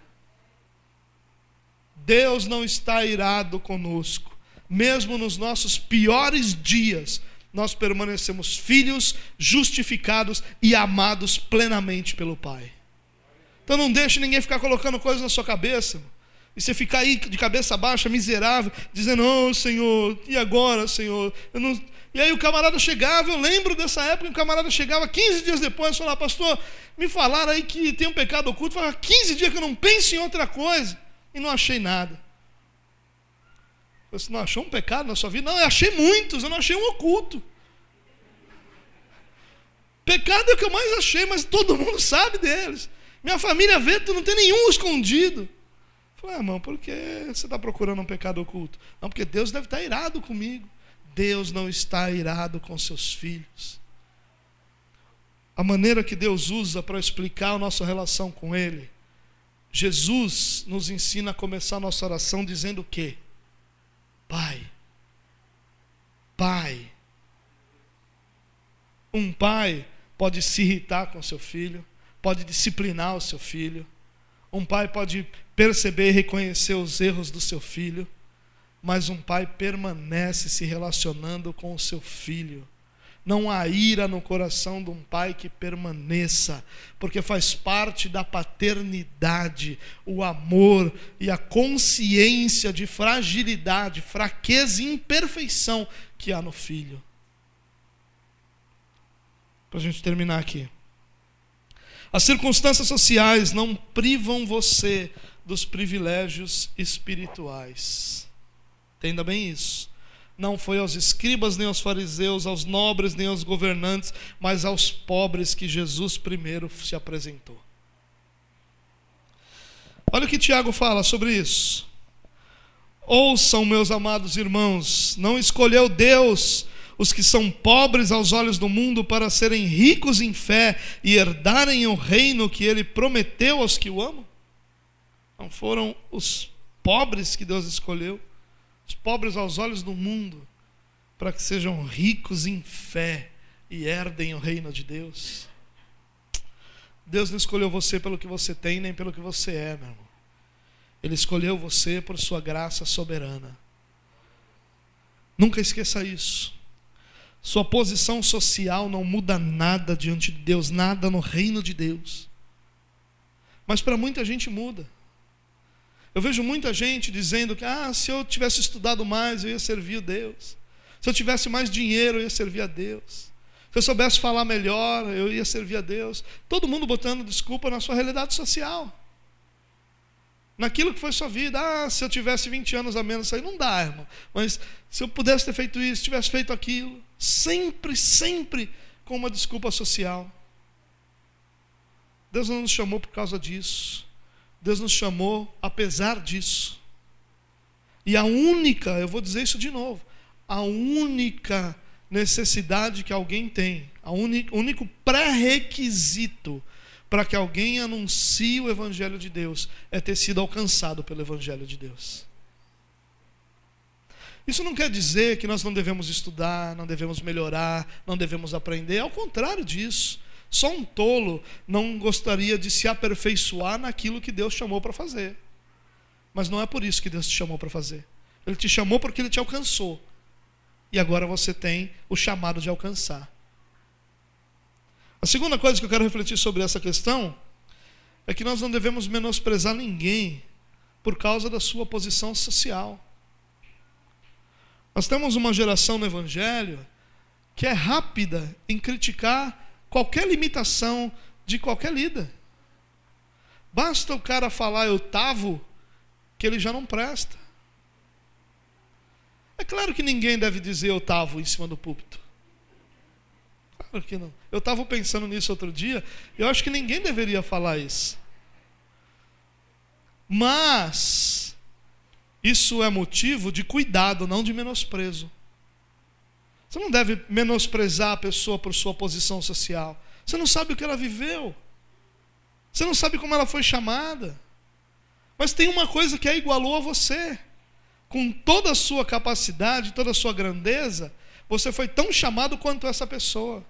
Deus não está irado conosco, mesmo nos nossos piores dias, nós permanecemos filhos, justificados e amados plenamente pelo Pai. Então não deixe ninguém ficar colocando coisas na sua cabeça. E você ficar aí de cabeça baixa, miserável, dizendo, oh Senhor, e agora, Senhor? Não... E aí o camarada chegava, eu lembro dessa época, o camarada chegava 15 dias depois e falava, pastor, me falaram aí que tem um pecado oculto, falava 15 dias que eu não penso em outra coisa e não achei nada. Você não achou um pecado na sua vida? Não, eu achei muitos, eu não achei um oculto. Pecado é o que eu mais achei, mas todo mundo sabe deles. Minha família vê, tu não tem nenhum escondido. Falei, ah, irmão, por que você está procurando um pecado oculto? Não, porque Deus deve estar irado comigo. Deus não está irado com seus filhos. A maneira que Deus usa para explicar a nossa relação com Ele Jesus nos ensina a começar a nossa oração dizendo o quê? Pai. Pai. Um pai pode se irritar com seu filho, pode disciplinar o seu filho. Um pai pode perceber e reconhecer os erros do seu filho, mas um pai permanece se relacionando com o seu filho não há ira no coração de um pai que permaneça, porque faz parte da paternidade, o amor e a consciência de fragilidade, fraqueza e imperfeição que há no filho. Para a gente terminar aqui. As circunstâncias sociais não privam você dos privilégios espirituais. Entenda bem isso não foi aos escribas, nem aos fariseus, aos nobres, nem aos governantes, mas aos pobres que Jesus primeiro se apresentou. Olha o que Tiago fala sobre isso. Ouçam, meus amados irmãos, não escolheu Deus os que são pobres aos olhos do mundo para serem ricos em fé e herdarem o reino que ele prometeu aos que o amam? Não foram os pobres que Deus escolheu os pobres aos olhos do mundo, para que sejam ricos em fé e herdem o reino de Deus. Deus não escolheu você pelo que você tem, nem pelo que você é, meu irmão. Ele escolheu você por sua graça soberana. Nunca esqueça isso. Sua posição social não muda nada diante de Deus, nada no reino de Deus. Mas para muita gente muda. Eu vejo muita gente dizendo que, ah, se eu tivesse estudado mais, eu ia servir a Deus. Se eu tivesse mais dinheiro, eu ia servir a Deus. Se eu soubesse falar melhor, eu ia servir a Deus. Todo mundo botando desculpa na sua realidade social. Naquilo que foi sua vida. Ah, se eu tivesse 20 anos a menos, isso aí não dá, irmão. Mas se eu pudesse ter feito isso, tivesse feito aquilo. Sempre, sempre com uma desculpa social. Deus não nos chamou por causa disso. Deus nos chamou apesar disso. E a única, eu vou dizer isso de novo, a única necessidade que alguém tem, o único pré-requisito para que alguém anuncie o Evangelho de Deus é ter sido alcançado pelo Evangelho de Deus. Isso não quer dizer que nós não devemos estudar, não devemos melhorar, não devemos aprender, ao contrário disso. Só um tolo não gostaria de se aperfeiçoar naquilo que Deus chamou para fazer. Mas não é por isso que Deus te chamou para fazer. Ele te chamou porque ele te alcançou. E agora você tem o chamado de alcançar. A segunda coisa que eu quero refletir sobre essa questão é que nós não devemos menosprezar ninguém por causa da sua posição social. Nós temos uma geração no Evangelho que é rápida em criticar qualquer limitação de qualquer líder. Basta o cara falar eu tavo, que ele já não presta. É claro que ninguém deve dizer eu tavo em cima do púlpito. Claro que não. Eu estava pensando nisso outro dia, eu acho que ninguém deveria falar isso. Mas, isso é motivo de cuidado, não de menosprezo. Você não deve menosprezar a pessoa por sua posição social. Você não sabe o que ela viveu. Você não sabe como ela foi chamada. Mas tem uma coisa que a igualou a você. Com toda a sua capacidade, toda a sua grandeza, você foi tão chamado quanto essa pessoa.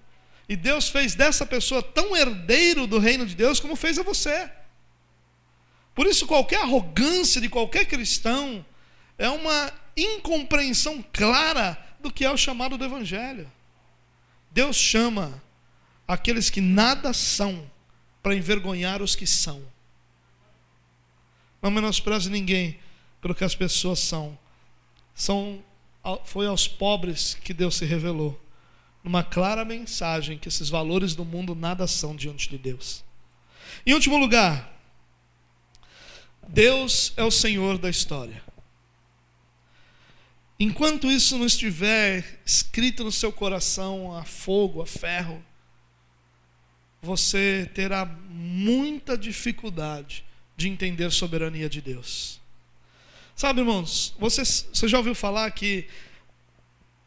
E Deus fez dessa pessoa tão herdeiro do reino de Deus como fez a você. Por isso, qualquer arrogância de qualquer cristão é uma incompreensão clara do que é o chamado do Evangelho. Deus chama aqueles que nada são para envergonhar os que são. Não menospreze ninguém pelo que as pessoas são. são. Foi aos pobres que Deus se revelou, numa clara mensagem que esses valores do mundo nada são diante de Deus. Em último lugar, Deus é o Senhor da história. Enquanto isso não estiver escrito no seu coração a fogo, a ferro, você terá muita dificuldade de entender a soberania de Deus. Sabe, irmãos, você, você já ouviu falar que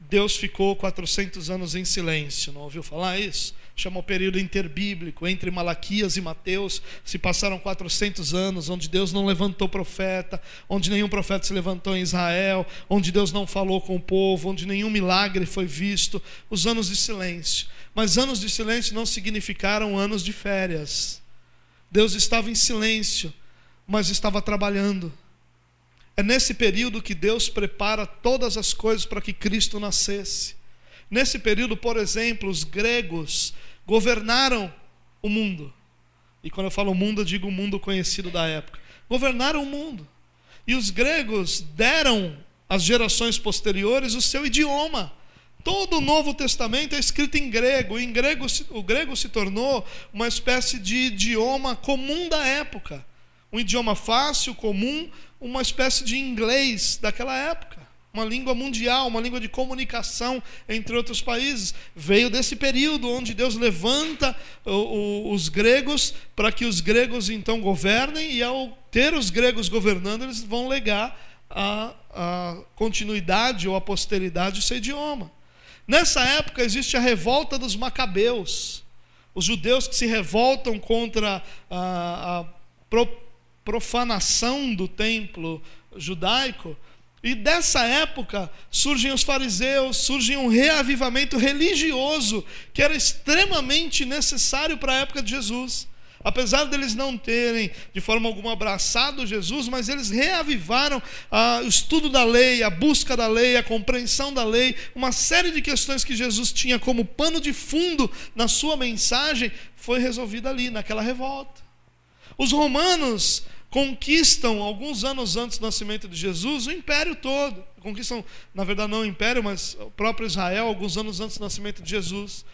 Deus ficou 400 anos em silêncio, não ouviu falar isso? Chama o período interbíblico, entre Malaquias e Mateus, se passaram 400 anos, onde Deus não levantou profeta, onde nenhum profeta se levantou em Israel, onde Deus não falou com o povo, onde nenhum milagre foi visto, os anos de silêncio. Mas anos de silêncio não significaram anos de férias. Deus estava em silêncio, mas estava trabalhando. É nesse período que Deus prepara todas as coisas para que Cristo nascesse. Nesse período, por exemplo, os gregos governaram o mundo. E quando eu falo mundo, eu digo o mundo conhecido da época. Governaram o mundo. E os gregos deram às gerações posteriores o seu idioma. Todo o Novo Testamento é escrito em grego. Em grego, o grego se tornou uma espécie de idioma comum da época. Um idioma fácil, comum, uma espécie de inglês daquela época. Uma língua mundial, uma língua de comunicação entre outros países. Veio desse período onde Deus levanta os gregos para que os gregos então governem, e ao ter os gregos governando, eles vão legar a, a continuidade ou a posteridade do seu idioma. Nessa época existe a revolta dos macabeus, os judeus que se revoltam contra a, a profanação do templo judaico. E dessa época surgem os fariseus, surge um reavivamento religioso que era extremamente necessário para a época de Jesus. Apesar deles não terem de forma alguma abraçado Jesus, mas eles reavivaram ah, o estudo da lei, a busca da lei, a compreensão da lei, uma série de questões que Jesus tinha como pano de fundo na sua mensagem foi resolvida ali, naquela revolta. Os romanos conquistam, alguns anos antes do nascimento de Jesus, o império todo. Conquistam, na verdade, não o império, mas o próprio Israel, alguns anos antes do nascimento de Jesus.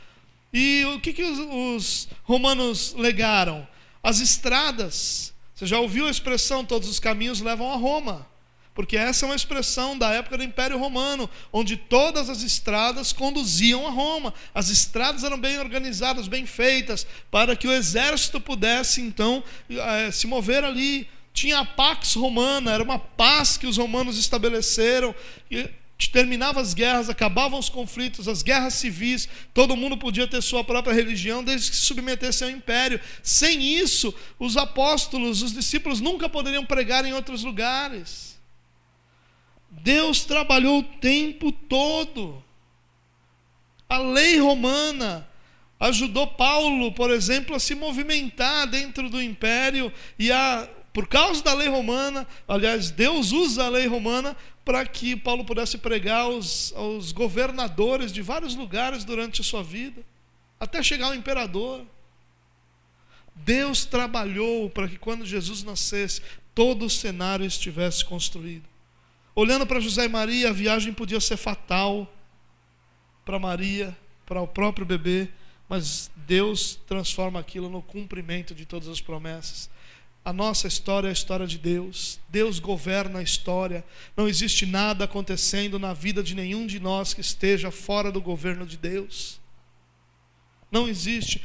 E o que, que os, os romanos legaram? As estradas. Você já ouviu a expressão todos os caminhos levam a Roma? Porque essa é uma expressão da época do Império Romano, onde todas as estradas conduziam a Roma. As estradas eram bem organizadas, bem feitas, para que o exército pudesse então eh, se mover ali. Tinha a Pax Romana, era uma paz que os romanos estabeleceram. E terminava as guerras, acabavam os conflitos, as guerras civis, todo mundo podia ter sua própria religião desde que se submetesse ao império. Sem isso, os apóstolos, os discípulos nunca poderiam pregar em outros lugares. Deus trabalhou o tempo todo. A lei romana ajudou Paulo, por exemplo, a se movimentar dentro do império e a por causa da lei romana, aliás, Deus usa a lei romana para que Paulo pudesse pregar aos, aos governadores de vários lugares durante a sua vida, até chegar ao imperador. Deus trabalhou para que quando Jesus nascesse, todo o cenário estivesse construído. Olhando para José e Maria, a viagem podia ser fatal para Maria, para o próprio bebê, mas Deus transforma aquilo no cumprimento de todas as promessas. A nossa história é a história de Deus. Deus governa a história. Não existe nada acontecendo na vida de nenhum de nós que esteja fora do governo de Deus. Não existe.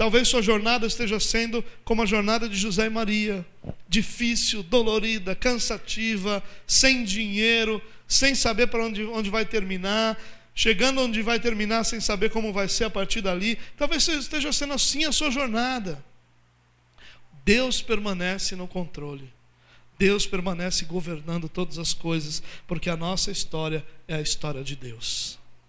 Talvez sua jornada esteja sendo como a jornada de José e Maria: difícil, dolorida, cansativa, sem dinheiro, sem saber para onde, onde vai terminar, chegando onde vai terminar sem saber como vai ser a partir dali. Talvez esteja sendo assim a sua jornada. Deus permanece no controle. Deus permanece governando todas as coisas, porque a nossa história é a história de Deus.